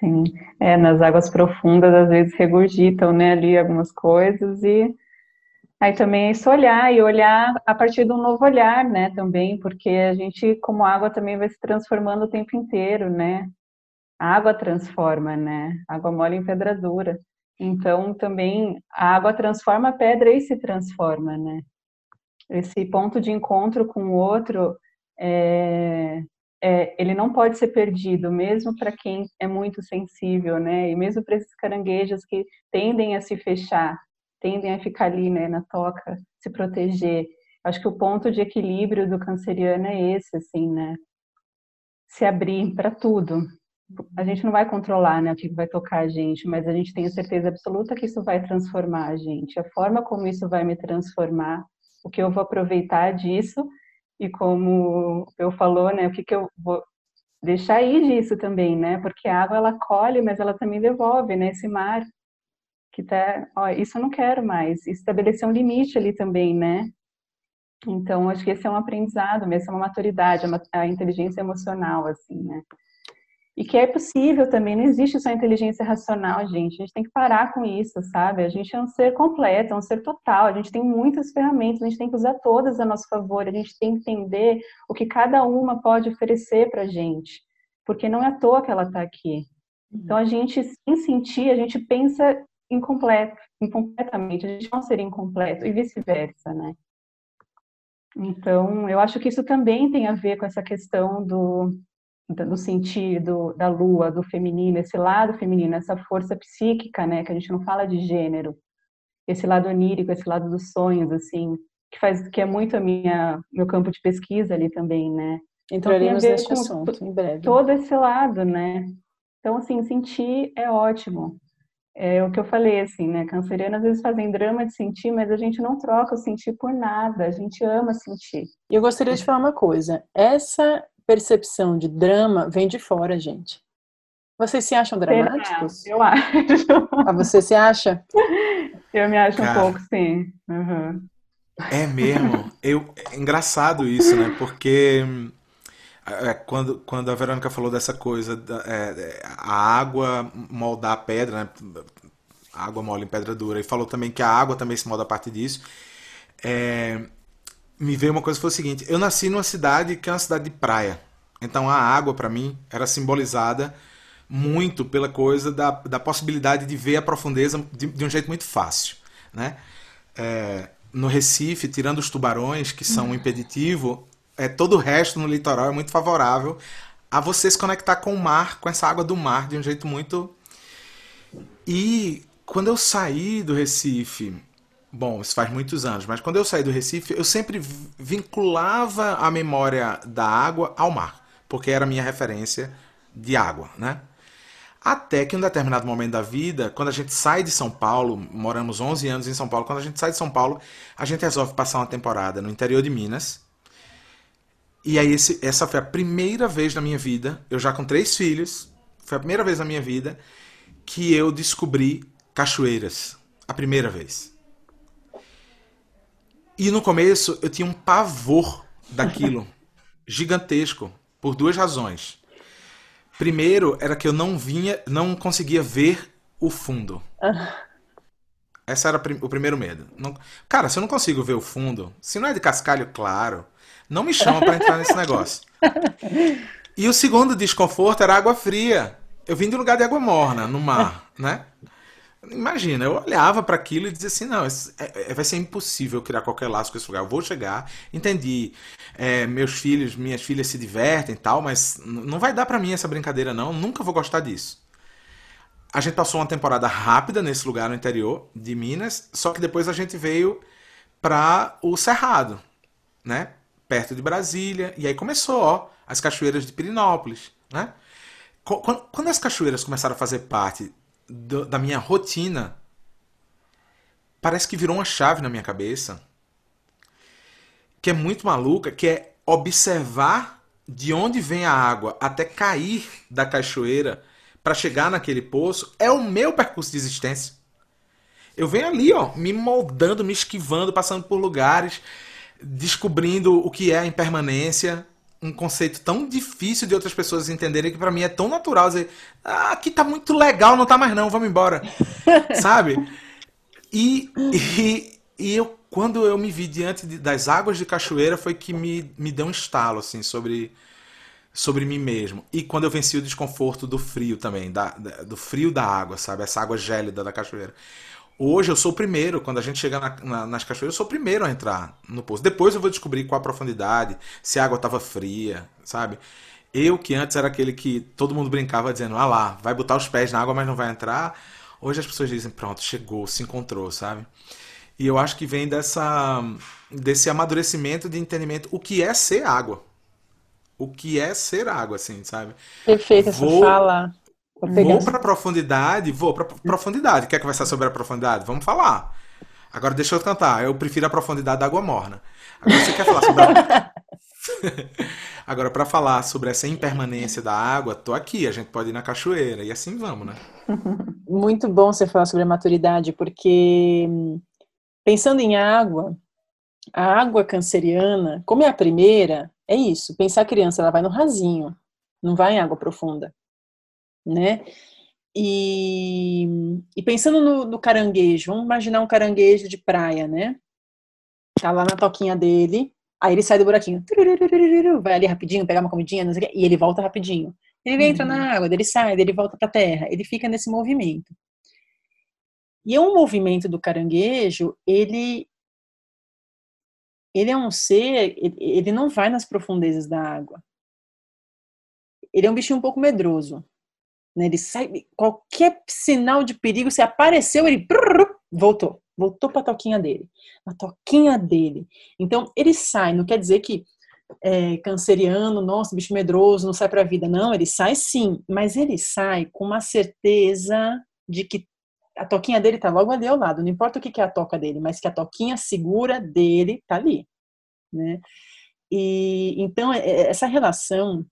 Sim. É, nas águas profundas, às vezes regurgitam, né, ali algumas coisas e aí também é isso olhar e olhar a partir de um novo olhar, né, também, porque a gente, como água, também vai se transformando o tempo inteiro, né? A água transforma, né? Água mole em pedra dura. Então, também a água transforma a pedra e se transforma, né? Esse ponto de encontro com o outro, é, é, ele não pode ser perdido, mesmo para quem é muito sensível, né? E mesmo para esses caranguejos que tendem a se fechar, tendem a ficar ali, né, na toca, se proteger. Acho que o ponto de equilíbrio do canceriano é esse, assim, né? Se abrir para tudo, a gente não vai controlar né, o que vai tocar a gente, mas a gente tem a certeza absoluta que isso vai transformar a gente. A forma como isso vai me transformar, o que eu vou aproveitar disso e como eu falou, né, o que, que eu vou deixar ir disso também, né? Porque a água ela colhe, mas ela também devolve, né? Esse mar que tá, ó, isso eu não quero mais. Estabelecer um limite ali também, né? Então, acho que esse é um aprendizado, essa é uma maturidade, a inteligência emocional, assim, né? E que é possível também, não existe só inteligência racional, gente. A gente tem que parar com isso, sabe? A gente é um ser completo, é um ser total. A gente tem muitas ferramentas, a gente tem que usar todas a nosso favor. A gente tem que entender o que cada uma pode oferecer para a gente. Porque não é à toa que ela está aqui. Então, a gente, sem sentir, a gente pensa incompleto, incompletamente. A gente não seria incompleto e vice-versa, né? Então, eu acho que isso também tem a ver com essa questão do, no sentido da lua, do feminino, esse lado feminino, essa força psíquica, né, que a gente não fala de gênero, esse lado onírico, esse lado dos sonhos, assim, que faz que é muito a minha meu campo de pesquisa ali também, né? Entraremos então, nesse assunto em breve. Todo esse lado, né? Então, assim, sentir é ótimo. É o que eu falei, assim, né? Cancerianos às vezes fazem drama de sentir, mas a gente não troca o sentir por nada. A gente ama sentir. E eu gostaria de falar uma coisa. Essa percepção de drama vem de fora, gente. Vocês se acham dramáticos? Eu acho. Ah, você se acha? Eu me acho Cara, um pouco, sim. Uhum. É mesmo. Eu, é engraçado isso, né? Porque é, quando, quando a Verônica falou dessa coisa, da, é, a água moldar a pedra, né? A água molda em pedra dura, e falou também que a água também se molda a partir disso. É, me veio uma coisa foi o seguinte: eu nasci numa cidade que é uma cidade de praia. Então a água, para mim, era simbolizada muito pela coisa da, da possibilidade de ver a profundeza de, de um jeito muito fácil. Né? É, no Recife, tirando os tubarões, que são um impeditivo, é, todo o resto no litoral é muito favorável a você se conectar com o mar, com essa água do mar, de um jeito muito. E quando eu saí do Recife Bom, isso faz muitos anos, mas quando eu saí do Recife, eu sempre vinculava a memória da água ao mar, porque era a minha referência de água, né? Até que em um determinado momento da vida, quando a gente sai de São Paulo, moramos 11 anos em São Paulo, quando a gente sai de São Paulo, a gente resolve passar uma temporada no interior de Minas. E aí esse, essa foi a primeira vez na minha vida, eu já com três filhos, foi a primeira vez na minha vida que eu descobri cachoeiras. A primeira vez. E no começo eu tinha um pavor daquilo, gigantesco, por duas razões. Primeiro era que eu não vinha, não conseguia ver o fundo. Esse era o primeiro medo. Não... Cara, se eu não consigo ver o fundo, se não é de cascalho claro, não me chama para entrar nesse negócio. E o segundo desconforto era água fria. Eu vim de um lugar de água morna, no mar, né? Imagina, eu olhava para aquilo e dizia assim: não, é, é, vai ser impossível criar qualquer laço com esse lugar. Eu vou chegar, entendi. É, meus filhos, minhas filhas se divertem e tal, mas não vai dar para mim essa brincadeira, não. Nunca vou gostar disso. a gente passou uma temporada rápida nesse lugar no interior de Minas, só que depois a gente veio para o Cerrado, né? Perto de Brasília. E aí começou, ó, as cachoeiras de Pirinópolis, né? Quando, quando as cachoeiras começaram a fazer parte do, da minha rotina, parece que virou uma chave na minha cabeça, que é muito maluca, que é observar de onde vem a água até cair da cachoeira para chegar naquele poço é o meu percurso de existência. Eu venho ali, ó, me moldando, me esquivando, passando por lugares, descobrindo o que é a impermanência, um conceito tão difícil de outras pessoas entenderem que para mim é tão natural dizer, ah, aqui tá muito legal, não tá mais não, vamos embora. Sabe? E, e, e, eu, quando eu me vi diante de, das águas de cachoeira, foi que me, me deu um estalo, assim, sobre sobre mim mesmo. E quando eu venci o desconforto do frio também, da, da, do frio da água, sabe? Essa água gélida da cachoeira. Hoje eu sou o primeiro, quando a gente chega na, na, nas cachoeiras, eu sou o primeiro a entrar no poço. Depois eu vou descobrir qual a profundidade, se a água estava fria, sabe? Eu, que antes era aquele que todo mundo brincava dizendo, ah lá, vai botar os pés na água, mas não vai entrar. Hoje as pessoas dizem, pronto, chegou, se encontrou, sabe? E eu acho que vem dessa, desse amadurecimento de entendimento o que é ser água o que é ser água, assim, sabe? Perfeito essa vou, fala. Vou para profundidade, vou para profundidade. Quer conversar sobre a profundidade? Vamos falar. Agora deixa eu cantar. Eu prefiro a profundidade da água morna. Agora você quer falar sobre a... Agora, para falar sobre essa impermanência da água, tô aqui, a gente pode ir na cachoeira e assim vamos, né? Muito bom você falar sobre a maturidade, porque pensando em água, a água canceriana, como é a primeira, é isso. Pensar a criança, ela vai no rasinho, não vai em água profunda, né? E, e pensando no, no, caranguejo, vamos imaginar um caranguejo de praia, né? Tá lá na toquinha dele, aí ele sai do buraquinho, vai ali rapidinho, pegar uma comidinha, e ele volta rapidinho. Ele entra uhum. na água, ele sai, ele volta para a terra, ele fica nesse movimento. E é um movimento do caranguejo, ele ele é um ser, ele não vai nas profundezas da água. Ele é um bichinho um pouco medroso. Né? Ele sai, qualquer sinal de perigo, se apareceu, ele voltou. Voltou para a toquinha dele. Na toquinha dele. Então, ele sai, não quer dizer que é, canceriano, nossa, bicho medroso, não sai para a vida. Não, ele sai sim, mas ele sai com uma certeza de que a toquinha dele tá logo ali ao lado, não importa o que é a toca dele, mas que a toquinha segura dele tá ali, né? E então é, é, essa relação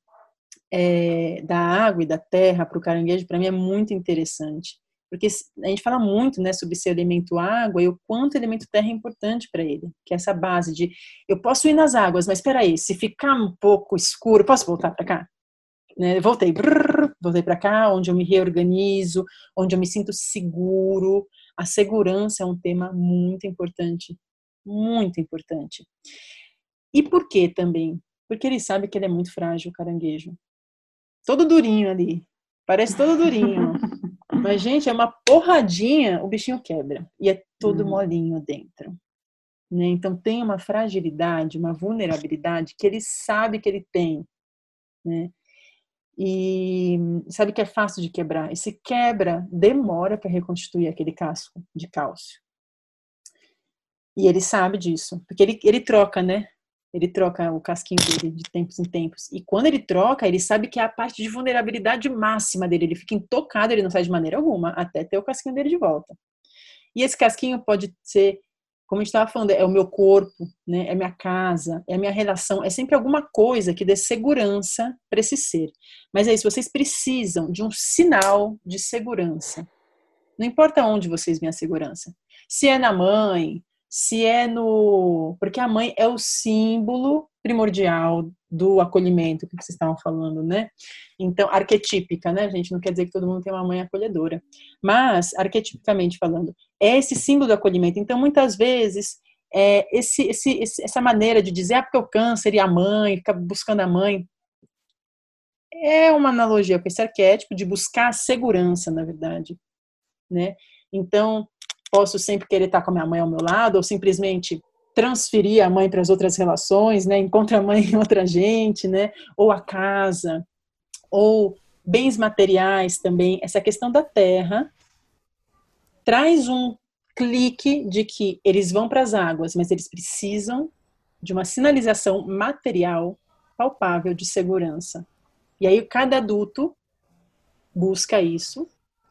é, da água e da terra para o caranguejo para mim é muito interessante, porque a gente fala muito, né, sobre esse elemento água e o quanto o elemento terra é importante para ele, que é essa base de eu posso ir nas águas, mas espera aí, se ficar um pouco escuro, posso voltar para cá? Né? Voltei, brrr, voltei para cá, onde eu me reorganizo, onde eu me sinto seguro. A segurança é um tema muito importante, muito importante. E por que também? Porque ele sabe que ele é muito frágil, o caranguejo. Todo durinho ali, parece todo durinho. Mas, gente, é uma porradinha, o bichinho quebra. E é todo hum. molinho dentro. Né? Então, tem uma fragilidade, uma vulnerabilidade que ele sabe que ele tem. Né? E sabe que é fácil de quebrar. E se quebra, demora para reconstituir aquele casco de cálcio. E ele sabe disso, porque ele, ele troca, né? Ele troca o casquinho dele de tempos em tempos. E quando ele troca, ele sabe que é a parte de vulnerabilidade máxima dele. Ele fica intocado, ele não sai de maneira alguma, até ter o casquinho dele de volta. E esse casquinho pode ser como a gente estava falando, é o meu corpo, né? é minha casa, é a minha relação, é sempre alguma coisa que dê segurança para esse ser. Mas é isso, vocês precisam de um sinal de segurança. Não importa onde vocês veem a segurança. Se é na mãe, se é no. Porque a mãe é o símbolo primordial do acolhimento que vocês estavam falando, né? Então, arquetípica, né, gente? Não quer dizer que todo mundo tem uma mãe acolhedora. Mas, arquetipicamente falando, é esse símbolo do acolhimento. Então, muitas vezes, é esse, esse, essa maneira de dizer, ah, porque o câncer e a mãe, ficar buscando a mãe, é uma analogia com esse arquétipo de buscar a segurança, na verdade, né? Então, posso sempre querer estar com a minha mãe ao meu lado, ou simplesmente transferir a mãe para as outras relações, né? Encontra a mãe em outra gente, né? Ou a casa, ou bens materiais também, essa questão da terra traz um clique de que eles vão para as águas, mas eles precisam de uma sinalização material palpável de segurança. E aí cada adulto busca isso,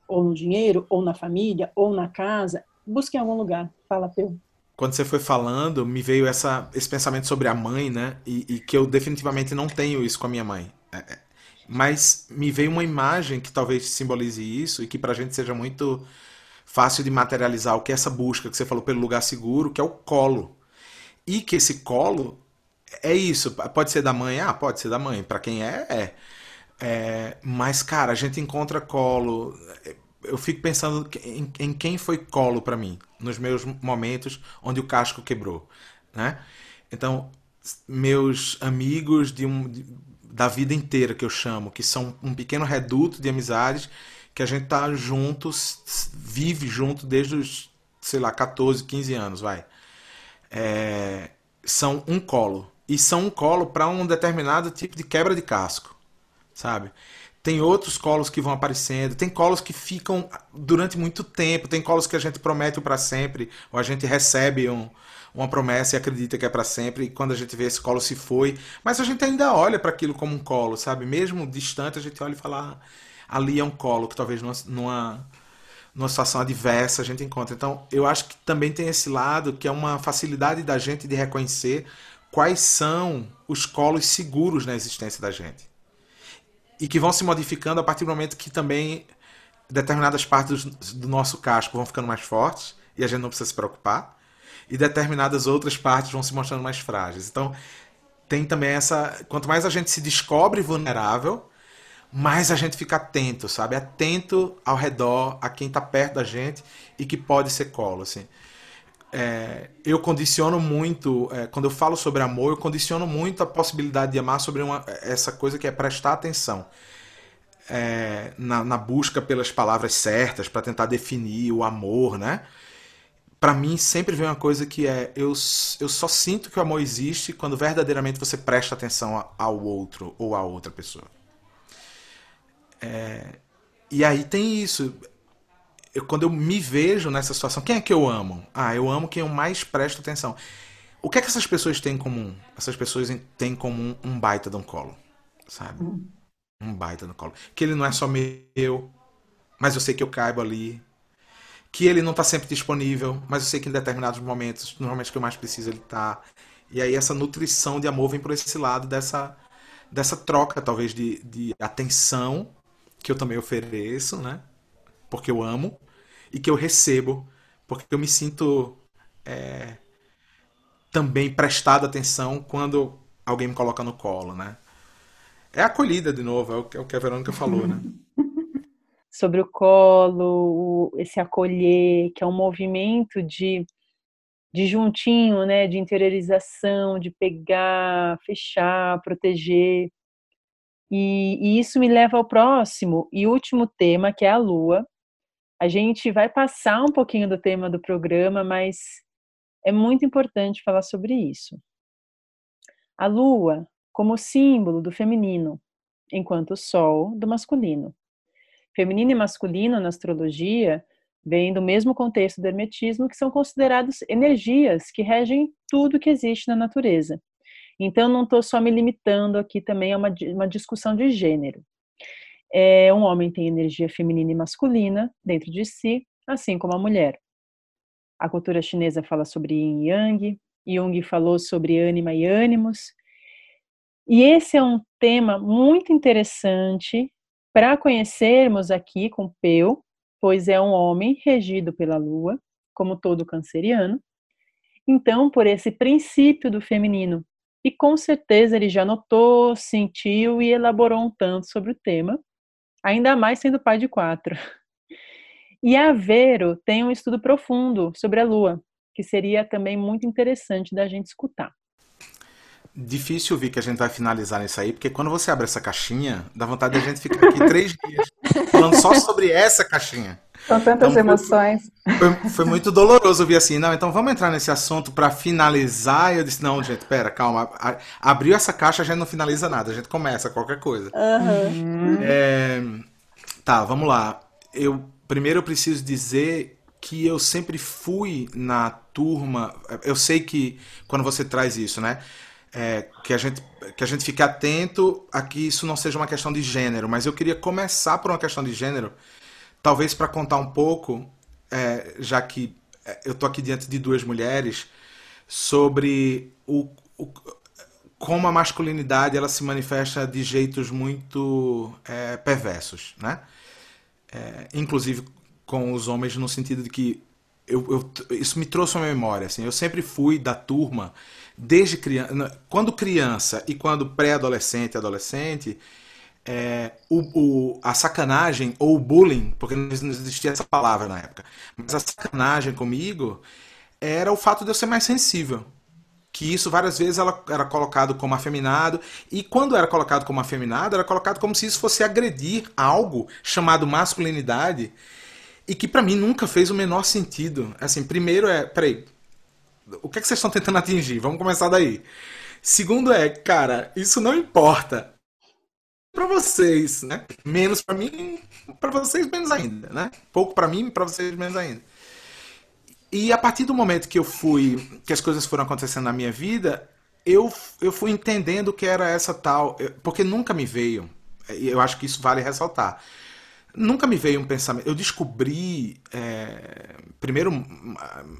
ou no dinheiro, ou na família, ou na casa, busca em algum lugar. Fala, Peu. Quando você foi falando, me veio essa, esse pensamento sobre a mãe, né? E, e que eu definitivamente não tenho isso com a minha mãe. É, é mas me veio uma imagem que talvez simbolize isso e que pra gente seja muito fácil de materializar o que é essa busca que você falou pelo lugar seguro, que é o colo. E que esse colo é isso. Pode ser da mãe? Ah, pode ser da mãe. Para quem é, é, é. Mas, cara, a gente encontra colo. Eu fico pensando em, em quem foi colo para mim, nos meus momentos onde o casco quebrou. Né? Então, meus amigos de um, de, da vida inteira que eu chamo, que são um pequeno reduto de amizades que a gente tá juntos, vive junto desde os, sei lá, 14, 15 anos, vai. É, são um colo. E são um colo para um determinado tipo de quebra de casco, sabe? Tem outros colos que vão aparecendo, tem colos que ficam durante muito tempo, tem colos que a gente promete para sempre, ou a gente recebe um, uma promessa e acredita que é para sempre, e quando a gente vê esse colo se foi, mas a gente ainda olha para aquilo como um colo, sabe? Mesmo distante, a gente olha e fala, ah, ali é um colo que talvez numa, numa, situação adversa a gente encontra. Então, eu acho que também tem esse lado que é uma facilidade da gente de reconhecer quais são os colos seguros na existência da gente. E que vão se modificando a partir do momento que também determinadas partes do, nosso casco vão ficando mais fortes e a gente não precisa se preocupar, e determinadas outras partes vão se mostrando mais frágeis. Então, tem também essa. Quanto mais a gente se descobre vulnerável, mais a gente fica atento, sabe? Atento ao redor, a quem está perto da gente e que pode ser colo, assim. É, eu condiciono muito, é, quando eu falo sobre amor, eu condiciono muito a possibilidade de amar sobre uma, essa coisa que é prestar atenção. É, na, na, busca pelas palavras certas para tentar definir o amor, né? Para mim sempre vem uma coisa que é eu, eu só sinto que o amor existe quando verdadeiramente você presta atenção ao outro ou a outra pessoa. É, e aí tem isso. Eu, quando eu me vejo nessa situação, quem é que eu amo? Ah, eu amo quem eu mais presto atenção. O que é que essas pessoas têm em comum? Essas pessoas têm em comum um baita de um colo, sabe? Um baita no colo. Que ele não é só meu, mas eu sei que eu caibo ali. Que ele não está sempre disponível, mas eu sei que em determinados momentos, normalmente que eu mais preciso, ele está. E aí essa nutrição de amor vem por esse lado dessa, dessa troca, talvez, de, de atenção que eu também ofereço, né? Porque eu amo, e que eu recebo, porque eu me sinto é, também prestado atenção quando alguém me coloca no colo, né? É acolhida, de novo, é o que é a Verônica falou, né? Sobre o colo, esse acolher, que é um movimento de, de juntinho, né? De interiorização, de pegar, fechar, proteger. E, e, isso me leva ao próximo e último tema, que é a Lua. A gente vai passar um pouquinho do tema do programa, mas é muito importante falar sobre isso. A Lua, como símbolo do feminino, enquanto o Sol do masculino. Feminino e masculino na astrologia vêm do mesmo contexto do hermetismo, que são considerados energias que regem tudo que existe na natureza. Então, não estou só me limitando aqui também a uma, uma discussão de gênero. É, um homem tem energia feminina e masculina dentro de si, assim como a mulher. A cultura chinesa fala sobre yin e yang, Jung falou sobre ânima e ânimos. E esse é um tema muito interessante para conhecermos aqui com Peu, pois é um homem regido pela lua, como todo canceriano. Então, por esse princípio do feminino e com certeza ele já notou, sentiu e elaborou um tanto sobre o tema, ainda mais sendo pai de quatro. E a Vero tem um estudo profundo sobre a Lua, que seria também muito interessante da gente escutar. Difícil ver que a gente vai finalizar nisso aí, porque quando você abre essa caixinha, dá vontade de a gente ficar aqui três dias falando só sobre essa caixinha. São tantas então, emoções. Foi, foi, muito doloroso ouvir assim, não, então vamos entrar nesse assunto para finalizar. E eu disse, não, gente, pera, calma. Abriu essa caixa, a gente não finaliza nada, a gente começa qualquer coisa. Uhum. É, tá, vamos lá. Eu primeiro eu preciso dizer que eu sempre fui na turma. Eu sei que quando você traz isso, né? É, que, a gente, que a gente fique atento a que isso não seja uma questão de gênero, mas eu queria começar por uma questão de gênero, talvez para contar um pouco, é, já que é, eu tô aqui diante de duas mulheres, sobre o, o, como a masculinidade ela se manifesta de jeitos muito é, perversos, né? É, inclusive com os homens no sentido de que eu, eu, isso me trouxe uma memória. Assim, eu sempre fui da turma, desde criança, quando criança e quando pré-adolescente, adolescente, é, o, o, a sacanagem ou o bullying, porque não existia essa palavra na época, mas a sacanagem comigo era o fato de eu ser mais sensível. Que isso várias vezes ela era colocado como afeminado, e quando era colocado como afeminado, era colocado como se isso fosse agredir algo chamado masculinidade e que para mim nunca fez o menor sentido. Assim, primeiro é, peraí, o que, é que vocês estão tentando atingir? Vamos começar daí. Segundo é, cara, isso não importa para vocês, né? Menos para mim, para vocês menos ainda, né? Pouco para mim, para vocês menos ainda. E a partir do momento que eu fui, que as coisas foram acontecendo na minha vida, eu, eu fui entendendo que era essa tal, porque nunca me veio. Eu acho que isso vale ressaltar Nunca me veio um pensamento. Eu descobri. É, primeiro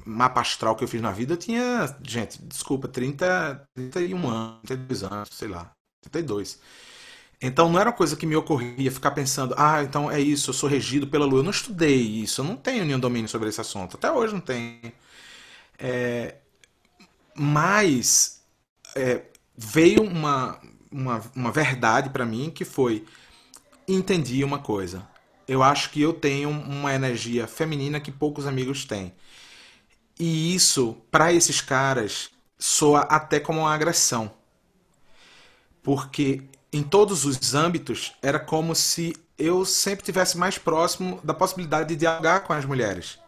mapa astral que eu fiz na vida, eu tinha, gente, desculpa, 30, 31 anos, 32 anos, sei lá, 32. Então não era uma coisa que me ocorria ficar pensando, ah, então é isso, eu sou regido pela lua. Eu não estudei isso, eu não tenho nenhum domínio sobre esse assunto. Até hoje não tenho. É, mas é, veio uma, uma, uma verdade para mim que foi: entendi uma coisa eu acho que eu tenho uma energia feminina que poucos amigos têm. E isso, para esses caras, soa até como uma agressão. Porque em todos os âmbitos era como se eu sempre tivesse mais próximo da possibilidade de dialogar com as mulheres.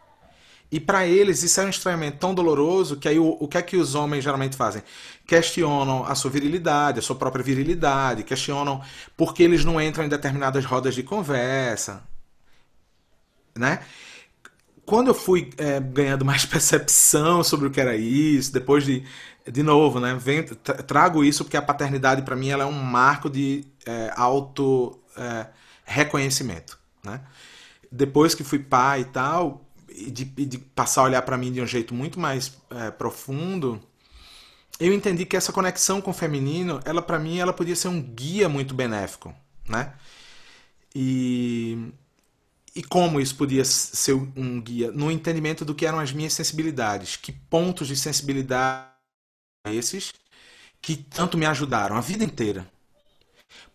E para eles isso é um estranhamento tão doloroso que aí o, o que é que os homens geralmente fazem? Questionam a sua virilidade, a sua própria virilidade, questionam porque eles não entram em determinadas rodas de conversa, né? Quando eu fui é, ganhando mais percepção sobre o que era isso, depois de, de novo, né, venho, trago isso porque a paternidade para mim ela é um marco de é, auto é, reconhecimento, né? Depois que fui pai e tal, e de, de passar a olhar para mim de um jeito muito mais é, profundo, eu entendi que essa conexão com o feminino, ela para mim, ela podia ser um guia muito benéfico, né? E e como isso podia ser um guia? No entendimento do que eram as minhas sensibilidades. Que pontos de sensibilidade esses que tanto me ajudaram a vida inteira.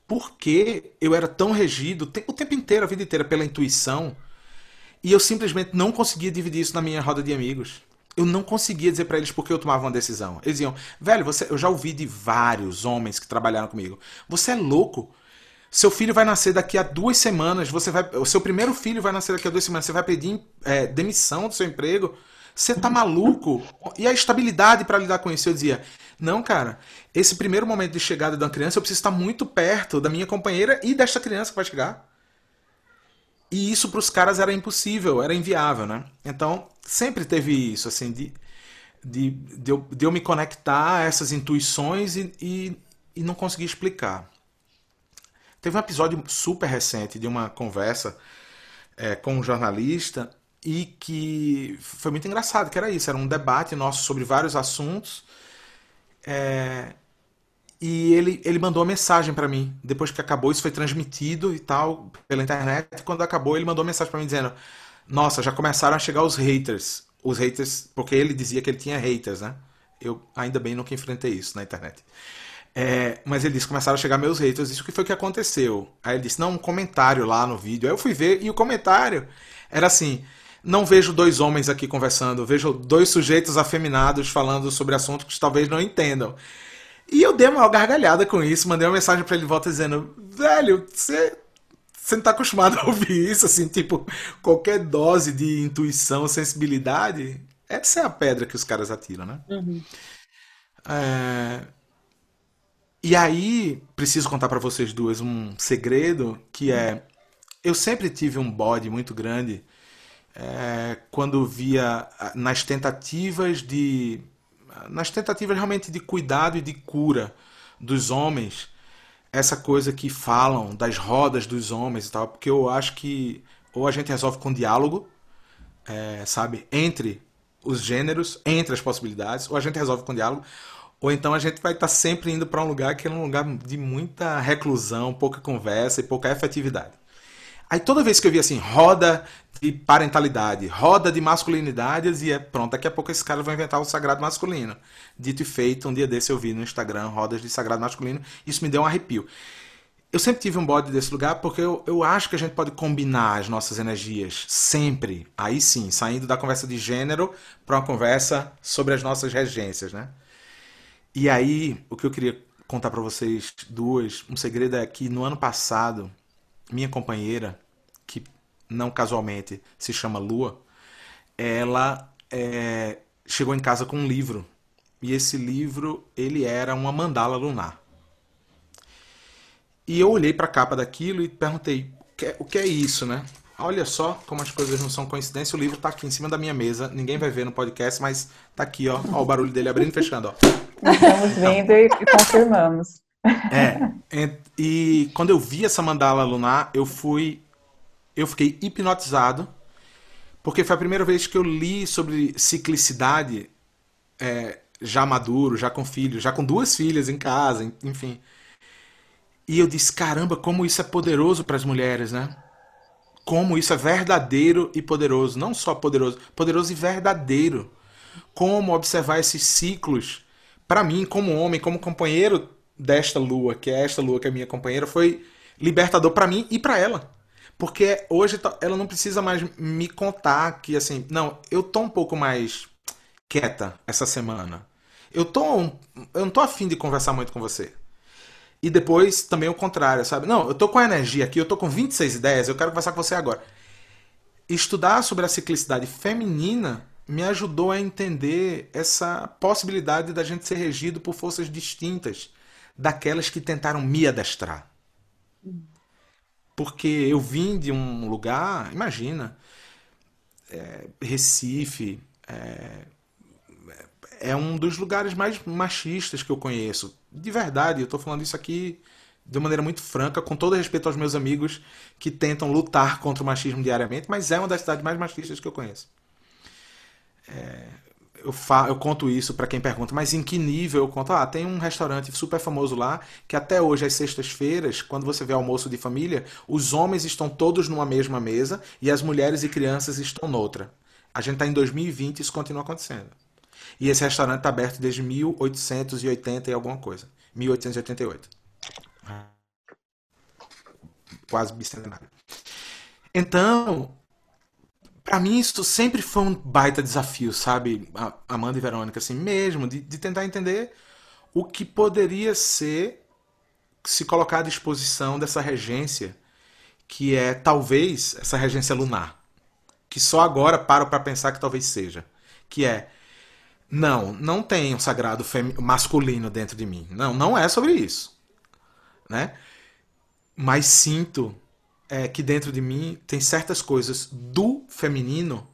Porque eu era tão regido o tempo inteiro, a vida inteira, pela intuição, e eu simplesmente não conseguia dividir isso na minha roda de amigos. Eu não conseguia dizer para eles porque eu tomava uma decisão. Eles diziam, velho, você, eu já ouvi de vários homens que trabalharam comigo. Você é louco. Seu filho vai nascer daqui a duas semanas, você vai. O seu primeiro filho vai nascer daqui a duas semanas, você vai pedir é, demissão do seu emprego. Você tá maluco? E a estabilidade para lidar com isso? Eu dizia, não, cara, esse primeiro momento de chegada uma criança, eu preciso estar muito perto da minha companheira e desta criança que vai chegar. E isso para os caras era impossível, era inviável, né? Então, sempre teve isso, assim, de, de, de, eu, de eu me conectar a essas intuições e, e, e não conseguir explicar. Teve um episódio super recente de uma conversa é, com um jornalista e que foi muito engraçado, que era isso, era um debate nosso sobre vários assuntos. É, e ele, ele mandou uma mensagem para mim. Depois que acabou, isso foi transmitido e tal pela internet. Quando acabou, ele mandou uma mensagem para mim dizendo: Nossa, já começaram a chegar os haters. Os haters, porque ele dizia que ele tinha haters, né? Eu ainda bem nunca enfrentei isso na internet. É, mas ele disse: começaram a chegar meus haters. Isso que foi que aconteceu. Aí ele disse: não, um comentário lá no vídeo. Aí eu fui ver e o comentário era assim: não vejo dois homens aqui conversando, vejo dois sujeitos afeminados falando sobre assuntos que talvez não entendam. E eu dei uma gargalhada com isso, mandei uma mensagem para ele de volta dizendo: velho, você você não está acostumado a ouvir isso, assim, tipo, qualquer dose de intuição, sensibilidade, essa é a pedra que os caras atiram, né? Uhum. É... E aí, preciso contar para vocês duas um segredo, que é, eu sempre tive um bode muito grande é, quando via nas tentativas de, nas tentativas realmente de cuidado e de cura dos homens, essa coisa que falam das rodas dos homens e tal, porque eu acho que ou a gente resolve com diálogo, é, sabe, entre os gêneros, entre as possibilidades, ou a gente resolve com diálogo, ou então a gente vai estar sempre indo para um lugar que é um lugar de muita reclusão, pouca conversa e pouca efetividade. Aí toda vez que eu vi assim, roda de parentalidade, roda de masculinidades, e é pronto, daqui a pouco esse cara vai inventar o sagrado masculino. Dito e feito, um dia desse eu vi no Instagram rodas de sagrado masculino, isso me deu um arrepio. Eu sempre tive um bode desse lugar porque eu, eu acho que a gente pode combinar as nossas energias sempre. Aí sim, saindo da conversa de gênero para uma conversa sobre as nossas regências, né? E aí, o que eu queria contar para vocês duas, um segredo é que no ano passado, minha companheira, não casualmente se chama Lua, ela é, chegou em casa com um livro. E esse livro, ele era uma mandala lunar. E eu olhei para a capa daquilo e perguntei, o que, é, isso, né? Olha só como as coisas não são coincidência. O livro está aqui em cima da minha mesa. Ninguém vai ver no podcast, mas está aqui, ó. ó o barulho dele abrindo e fechando, ó. Estamos vendo e confirmamos. É. E quando eu vi essa mandala lunar, eu fui. Eu fiquei hipnotizado. Porque foi a primeira vez que eu li sobre ciclicidade é, já maduro, já com filhos, já com duas filhas em casa, enfim. E eu disse: caramba, como isso é poderoso para as mulheres, né? Como isso é verdadeiro e poderoso. Não só poderoso, poderoso e verdadeiro. Como observar esses ciclos. Para mim, como homem, como companheiro desta lua, que é esta lua que é minha companheira, foi libertador para mim e para ela. Porque hoje tá, ela não precisa mais me contar que assim, não, eu tô um pouco mais quieta essa semana. Eu tô eu não tô afim de conversar muito com você. E depois também o contrário, sabe? Não, eu tô com energia aqui, eu tô com 26 ideias, eu quero conversar com você agora. Estudar sobre a ciclicidade feminina me ajudou a entender essa possibilidade da gente ser regido por forças distintas daquelas que tentaram me adestrar. Porque eu vim de um lugar, imagina, é, Recife, é, é um dos lugares mais machistas que eu conheço. De verdade, eu estou falando isso aqui de maneira muito franca, com todo respeito aos meus amigos que tentam lutar contra o machismo diariamente, mas é uma das cidades mais machistas que eu conheço. É, eu, fa eu conto isso para quem pergunta, mas em que nível eu conto? Ah, tem um restaurante super famoso lá que até hoje, às sextas-feiras, quando você vê almoço de família, os homens estão todos numa mesma mesa e as mulheres e crianças estão noutra. A gente está em 2020 e isso continua acontecendo. E esse restaurante está aberto desde 1880 e alguma coisa. 1888. Quase bicentenário. Então, para mim isso sempre foi um baita desafio, sabe, Amanda e Verônica, assim mesmo, de, de tentar entender o que poderia ser se colocar à disposição dessa regência, que é talvez essa regência lunar, que só agora paro para pensar que talvez seja, que é não, não tem um sagrado masculino dentro de mim. Não, não é sobre isso, né? Mas sinto é, que dentro de mim tem certas coisas do feminino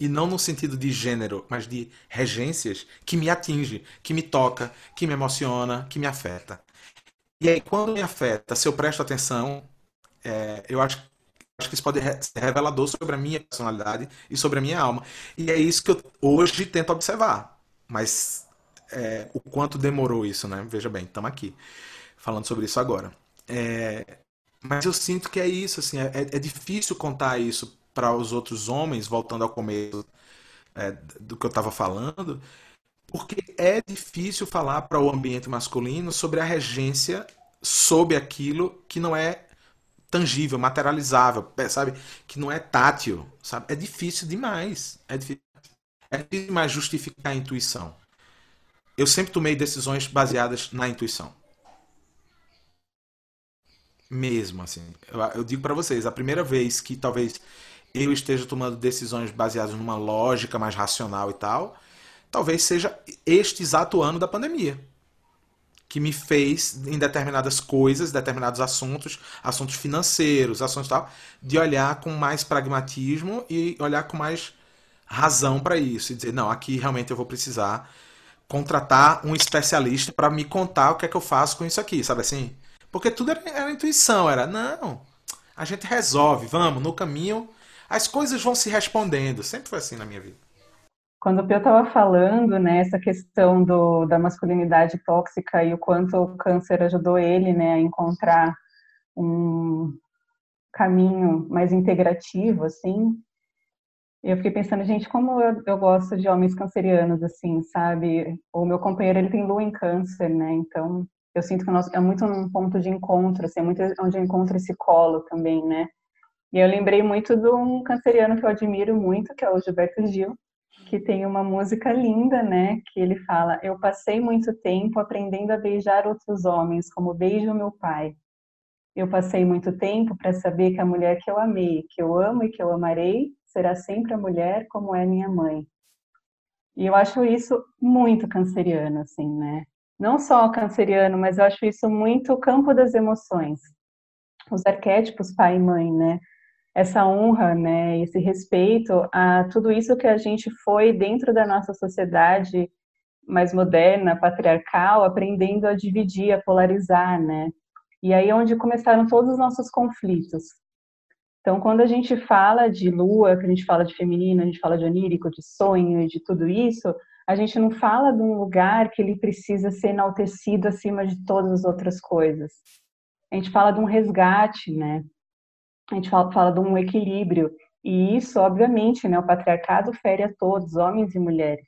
e não no sentido de gênero, mas de regências que me atinge, que me toca, que me emociona, que me afeta. E aí quando me afeta, se eu presto atenção, é, eu acho, acho que isso pode ser revelador sobre a minha personalidade e sobre a minha alma. E é isso que eu hoje tento observar. Mas é, o quanto demorou isso, né? Veja bem, estamos aqui falando sobre isso agora. É, mas eu sinto que é isso, assim, é, é difícil contar isso para os outros homens, voltando ao começo é, do que eu estava falando, porque é difícil falar para o ambiente masculino sobre a regência sobre aquilo que não é tangível, materializável, é, sabe? Que não é tátil, sabe? É difícil demais. É difícil, é difícil demais justificar a intuição. Eu sempre tomei decisões baseadas na intuição. Mesmo, assim. Eu, eu digo para vocês, a primeira vez que talvez eu esteja tomando decisões baseadas numa lógica mais racional e tal, talvez seja este exato ano da pandemia que me fez em determinadas coisas, determinados assuntos, assuntos financeiros, assuntos tal, de olhar com mais pragmatismo e olhar com mais razão para isso e dizer, não, aqui realmente eu vou precisar contratar um especialista para me contar o que é que eu faço com isso aqui, sabe assim? Porque tudo era, era intuição, era, não, a gente resolve, vamos, no caminho, as coisas vão se respondendo. Sempre foi assim na minha vida. Quando o Pio estava falando, né, questão do, da masculinidade tóxica e o quanto o câncer ajudou ele, né, a encontrar um caminho mais integrativo, assim, eu fiquei pensando, gente, como eu, eu gosto de homens cancerianos, assim, sabe? O meu companheiro, ele tem lua em câncer, né, então eu sinto que é muito um ponto de encontro, assim, é muito onde eu encontro esse colo também, né? E eu lembrei muito de um canceriano que eu admiro muito, que é o Gilberto Gil, que tem uma música linda, né? Que ele fala: Eu passei muito tempo aprendendo a beijar outros homens, como beijo meu pai. Eu passei muito tempo para saber que a mulher que eu amei, que eu amo e que eu amarei, será sempre a mulher como é minha mãe. E eu acho isso muito canceriano, assim, né? Não só canceriano, mas eu acho isso muito o campo das emoções. Os arquétipos pai e mãe, né? Essa honra, né? Esse respeito a tudo isso que a gente foi dentro da nossa sociedade mais moderna, patriarcal, aprendendo a dividir, a polarizar, né? E aí é onde começaram todos os nossos conflitos. Então, quando a gente fala de lua, que a gente fala de feminino, a gente fala de onírico, de sonho de tudo isso, a gente não fala de um lugar que ele precisa ser enaltecido acima de todas as outras coisas. A gente fala de um resgate, né? A gente fala, fala de um equilíbrio. E isso, obviamente, né, o patriarcado fere a todos, homens e mulheres.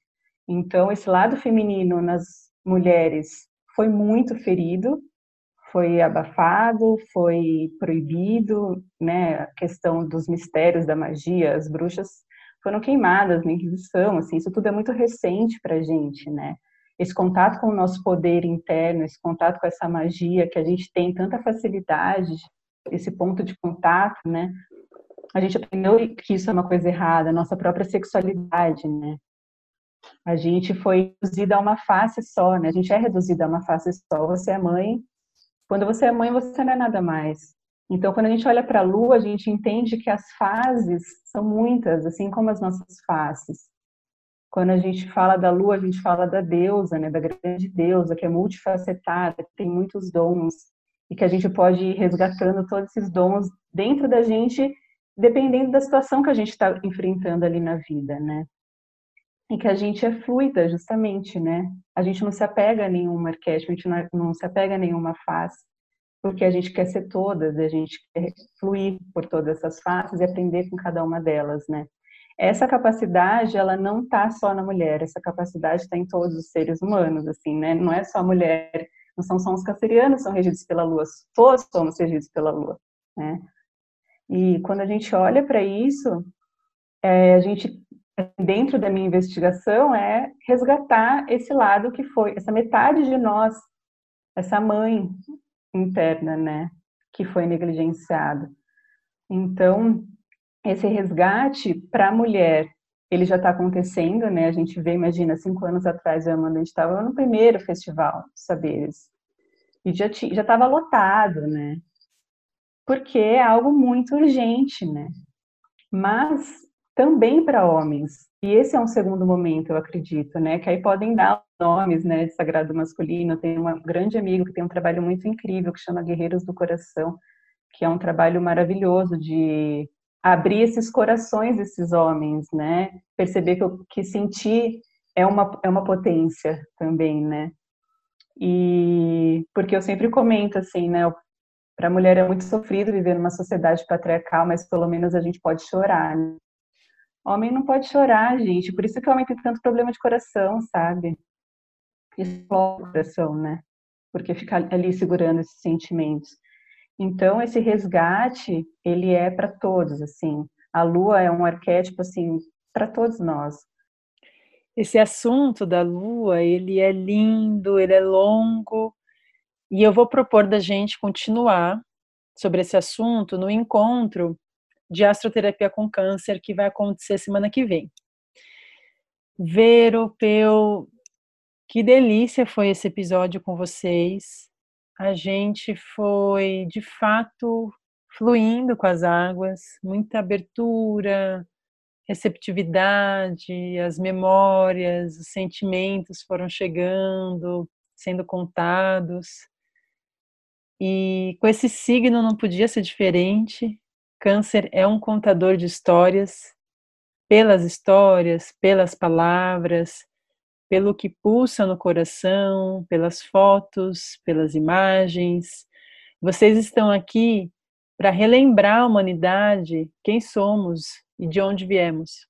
Então, esse lado feminino nas mulheres foi muito ferido, foi abafado, foi proibido, né? A questão dos mistérios da magia, as bruxas foram queimadas na Inquisição, assim, isso tudo é muito recente para a gente, né? Esse contato com o nosso poder interno, esse contato com essa magia que a gente tem tanta facilidade, esse ponto de contato, né? A gente aprendeu que isso é uma coisa errada, a nossa própria sexualidade, né? A gente foi reduzida a uma face só, né? A gente é reduzida a uma face só. Você é mãe. Quando você é mãe, você não é nada mais. Então, quando a gente olha para a Lua, a gente entende que as fases são muitas, assim como as nossas faces. Quando a gente fala da Lua, a gente fala da deusa, né, da grande deusa, que é multifacetada, que tem muitos dons, e que a gente pode ir resgatando todos esses dons dentro da gente, dependendo da situação que a gente está enfrentando ali na vida, né? E que a gente é fluida, justamente, né? A gente não se apega a nenhum arquétipo, a gente não, se apega a nenhuma face porque a gente quer ser todas, a gente quer fluir por todas essas faces e aprender com cada uma delas, né? Essa capacidade, ela não está só na mulher, essa capacidade está em todos os seres humanos, assim, né? Não é só a mulher, não são só os cancerianos são regidos pela lua, todos somos regidos pela lua, né? E quando a gente olha para isso, é, a gente, dentro da minha investigação, é resgatar esse lado que foi, essa metade de nós, essa mãe, interna, né, que foi negligenciado. Então, esse resgate para a mulher, ele já está acontecendo, né? A gente vê, imagina, cinco anos atrás, eu Amanda, a gente estava no primeiro festival Saberes e já estava lotado, né? Porque é algo muito urgente, né? Mas também para homens. E esse é um segundo momento, eu acredito, né? Que aí podem dar nomes, né, de sagrado masculino. Tem um grande amigo que tem um trabalho muito incrível que chama Guerreiros do Coração, que é um trabalho maravilhoso de abrir esses corações desses homens, né? Perceber que, que sentir é uma, é uma potência também, né? E porque eu sempre comento assim, né? Para a mulher é muito sofrido viver numa sociedade patriarcal, mas pelo menos a gente pode chorar. Né? Homem não pode chorar, gente. Por isso que o homem tem tanto problema de coração, sabe? Explode o coração, né? Porque fica ali segurando esses sentimentos. Então, esse resgate, ele é para todos, assim. A lua é um arquétipo, assim, para todos nós. Esse assunto da lua, ele é lindo, ele é longo, e eu vou propor da gente continuar sobre esse assunto no encontro de astroterapia com câncer que vai acontecer semana que vem. Vero, Peu, que delícia foi esse episódio com vocês. A gente foi, de fato, fluindo com as águas, muita abertura, receptividade, as memórias, os sentimentos foram chegando, sendo contados. E com esse signo não podia ser diferente. Câncer é um contador de histórias, pelas histórias, pelas palavras, pelo que pulsa no coração, pelas fotos, pelas imagens. Vocês estão aqui para relembrar a humanidade quem somos e de onde viemos,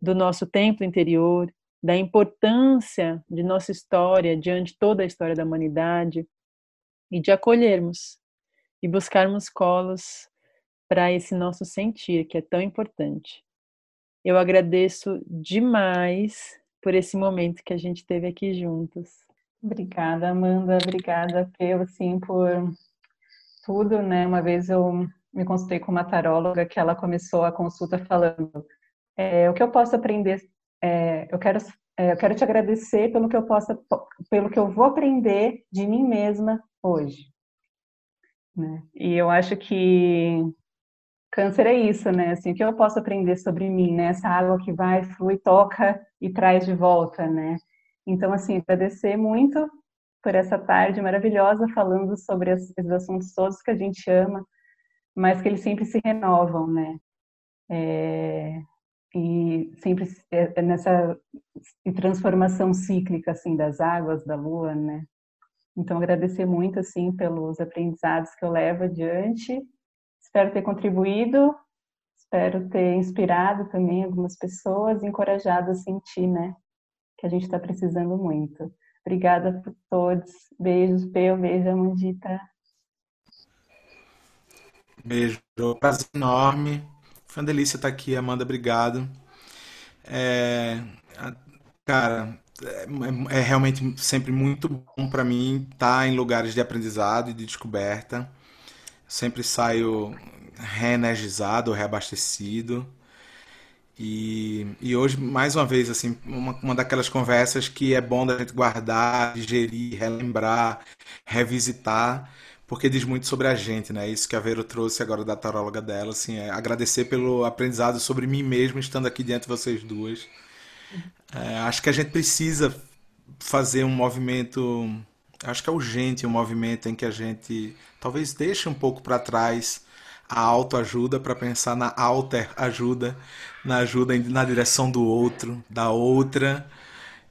do nosso templo interior, da importância de nossa história diante de toda a história da humanidade e de acolhermos e buscarmos colos para esse nosso sentir que é tão importante. Eu agradeço demais por esse momento que a gente teve aqui juntos. Obrigada, Amanda. Obrigada, Peu, assim, por tudo, né? Uma vez eu me consultei com uma taróloga que ela começou a consulta falando é, o que eu posso aprender, é, eu quero é, eu quero te agradecer pelo que eu possa, pelo que eu vou aprender de mim mesma hoje. Né? E eu acho que câncer é isso, né? Assim, o que eu posso aprender sobre mim, né? Essa água que vai, flui, toca e traz de volta, né? Então, assim, agradecer muito por essa tarde maravilhosa falando sobre esses assuntos todos que a gente ama, mas que eles sempre se renovam, né? É, e sempre é, é nessa transformação cíclica assim das águas da lua, né? Então agradecer muito assim pelos aprendizados que eu levo adiante. Espero ter contribuído, espero ter inspirado também algumas pessoas, encorajado a sentir, né, que a gente está precisando muito. Obrigada por todos. Beijos, Peu, beijo, Amandita. Beijo, prazer enorme. Foi uma delícia estar aqui, Amanda, obrigado. É, cara, é, é, realmente sempre muito bom para mim estar em lugares de aprendizado e de descoberta. Sempre saio reenergizado, reabastecido. E, e hoje, mais uma vez, assim, uma, uma daquelas conversas que é bom da gente guardar, digerir, relembrar, revisitar, porque diz muito sobre a gente, né? Isso que a Vero trouxe agora da taróloga dela, assim, é agradecer pelo aprendizado sobre mim mesmo estando aqui diante de vocês duas. É, acho que a gente precisa fazer um movimento, acho que é urgente um movimento em que a gente talvez deixe um pouco para trás a autoajuda para pensar na alter ajuda, na ajuda na direção do outro, da outra,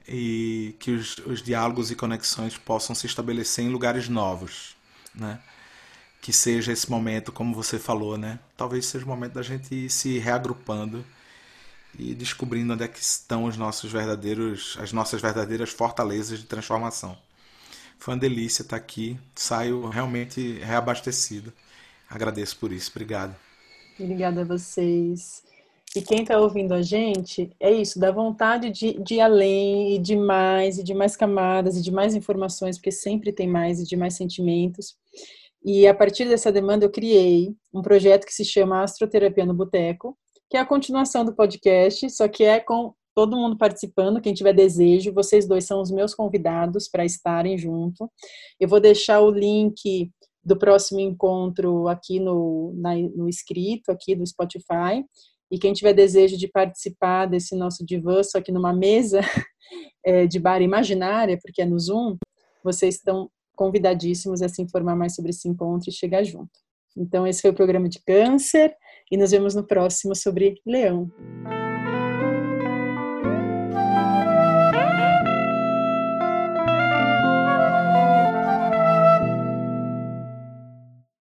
e que os, os diálogos e conexões possam se estabelecer em lugares novos né? Que seja esse momento, como você falou, né? Talvez seja o momento da gente ir se reagrupando e descobrindo onde é que estão os nossos verdadeiros, as nossas verdadeiras fortalezas de transformação. Foi uma delícia estar aqui, saio realmente reabastecido. Agradeço por isso, obrigado. Obrigada a vocês. E quem está ouvindo a gente, é isso, dá vontade de, de ir além, e de mais, e de mais camadas, e de mais informações, porque sempre tem mais, e de mais sentimentos. E a partir dessa demanda, eu criei um projeto que se chama Astroterapia no Boteco, que é a continuação do podcast, só que é com todo mundo participando, quem tiver desejo, vocês dois são os meus convidados para estarem junto. Eu vou deixar o link do próximo encontro aqui no, na, no escrito, aqui do Spotify. E quem tiver desejo de participar desse nosso divã, só que numa mesa é, de bar imaginária, porque é no Zoom, vocês estão convidadíssimos a se informar mais sobre esse encontro e chegar junto. Então, esse foi o programa de Câncer e nos vemos no próximo sobre Leão.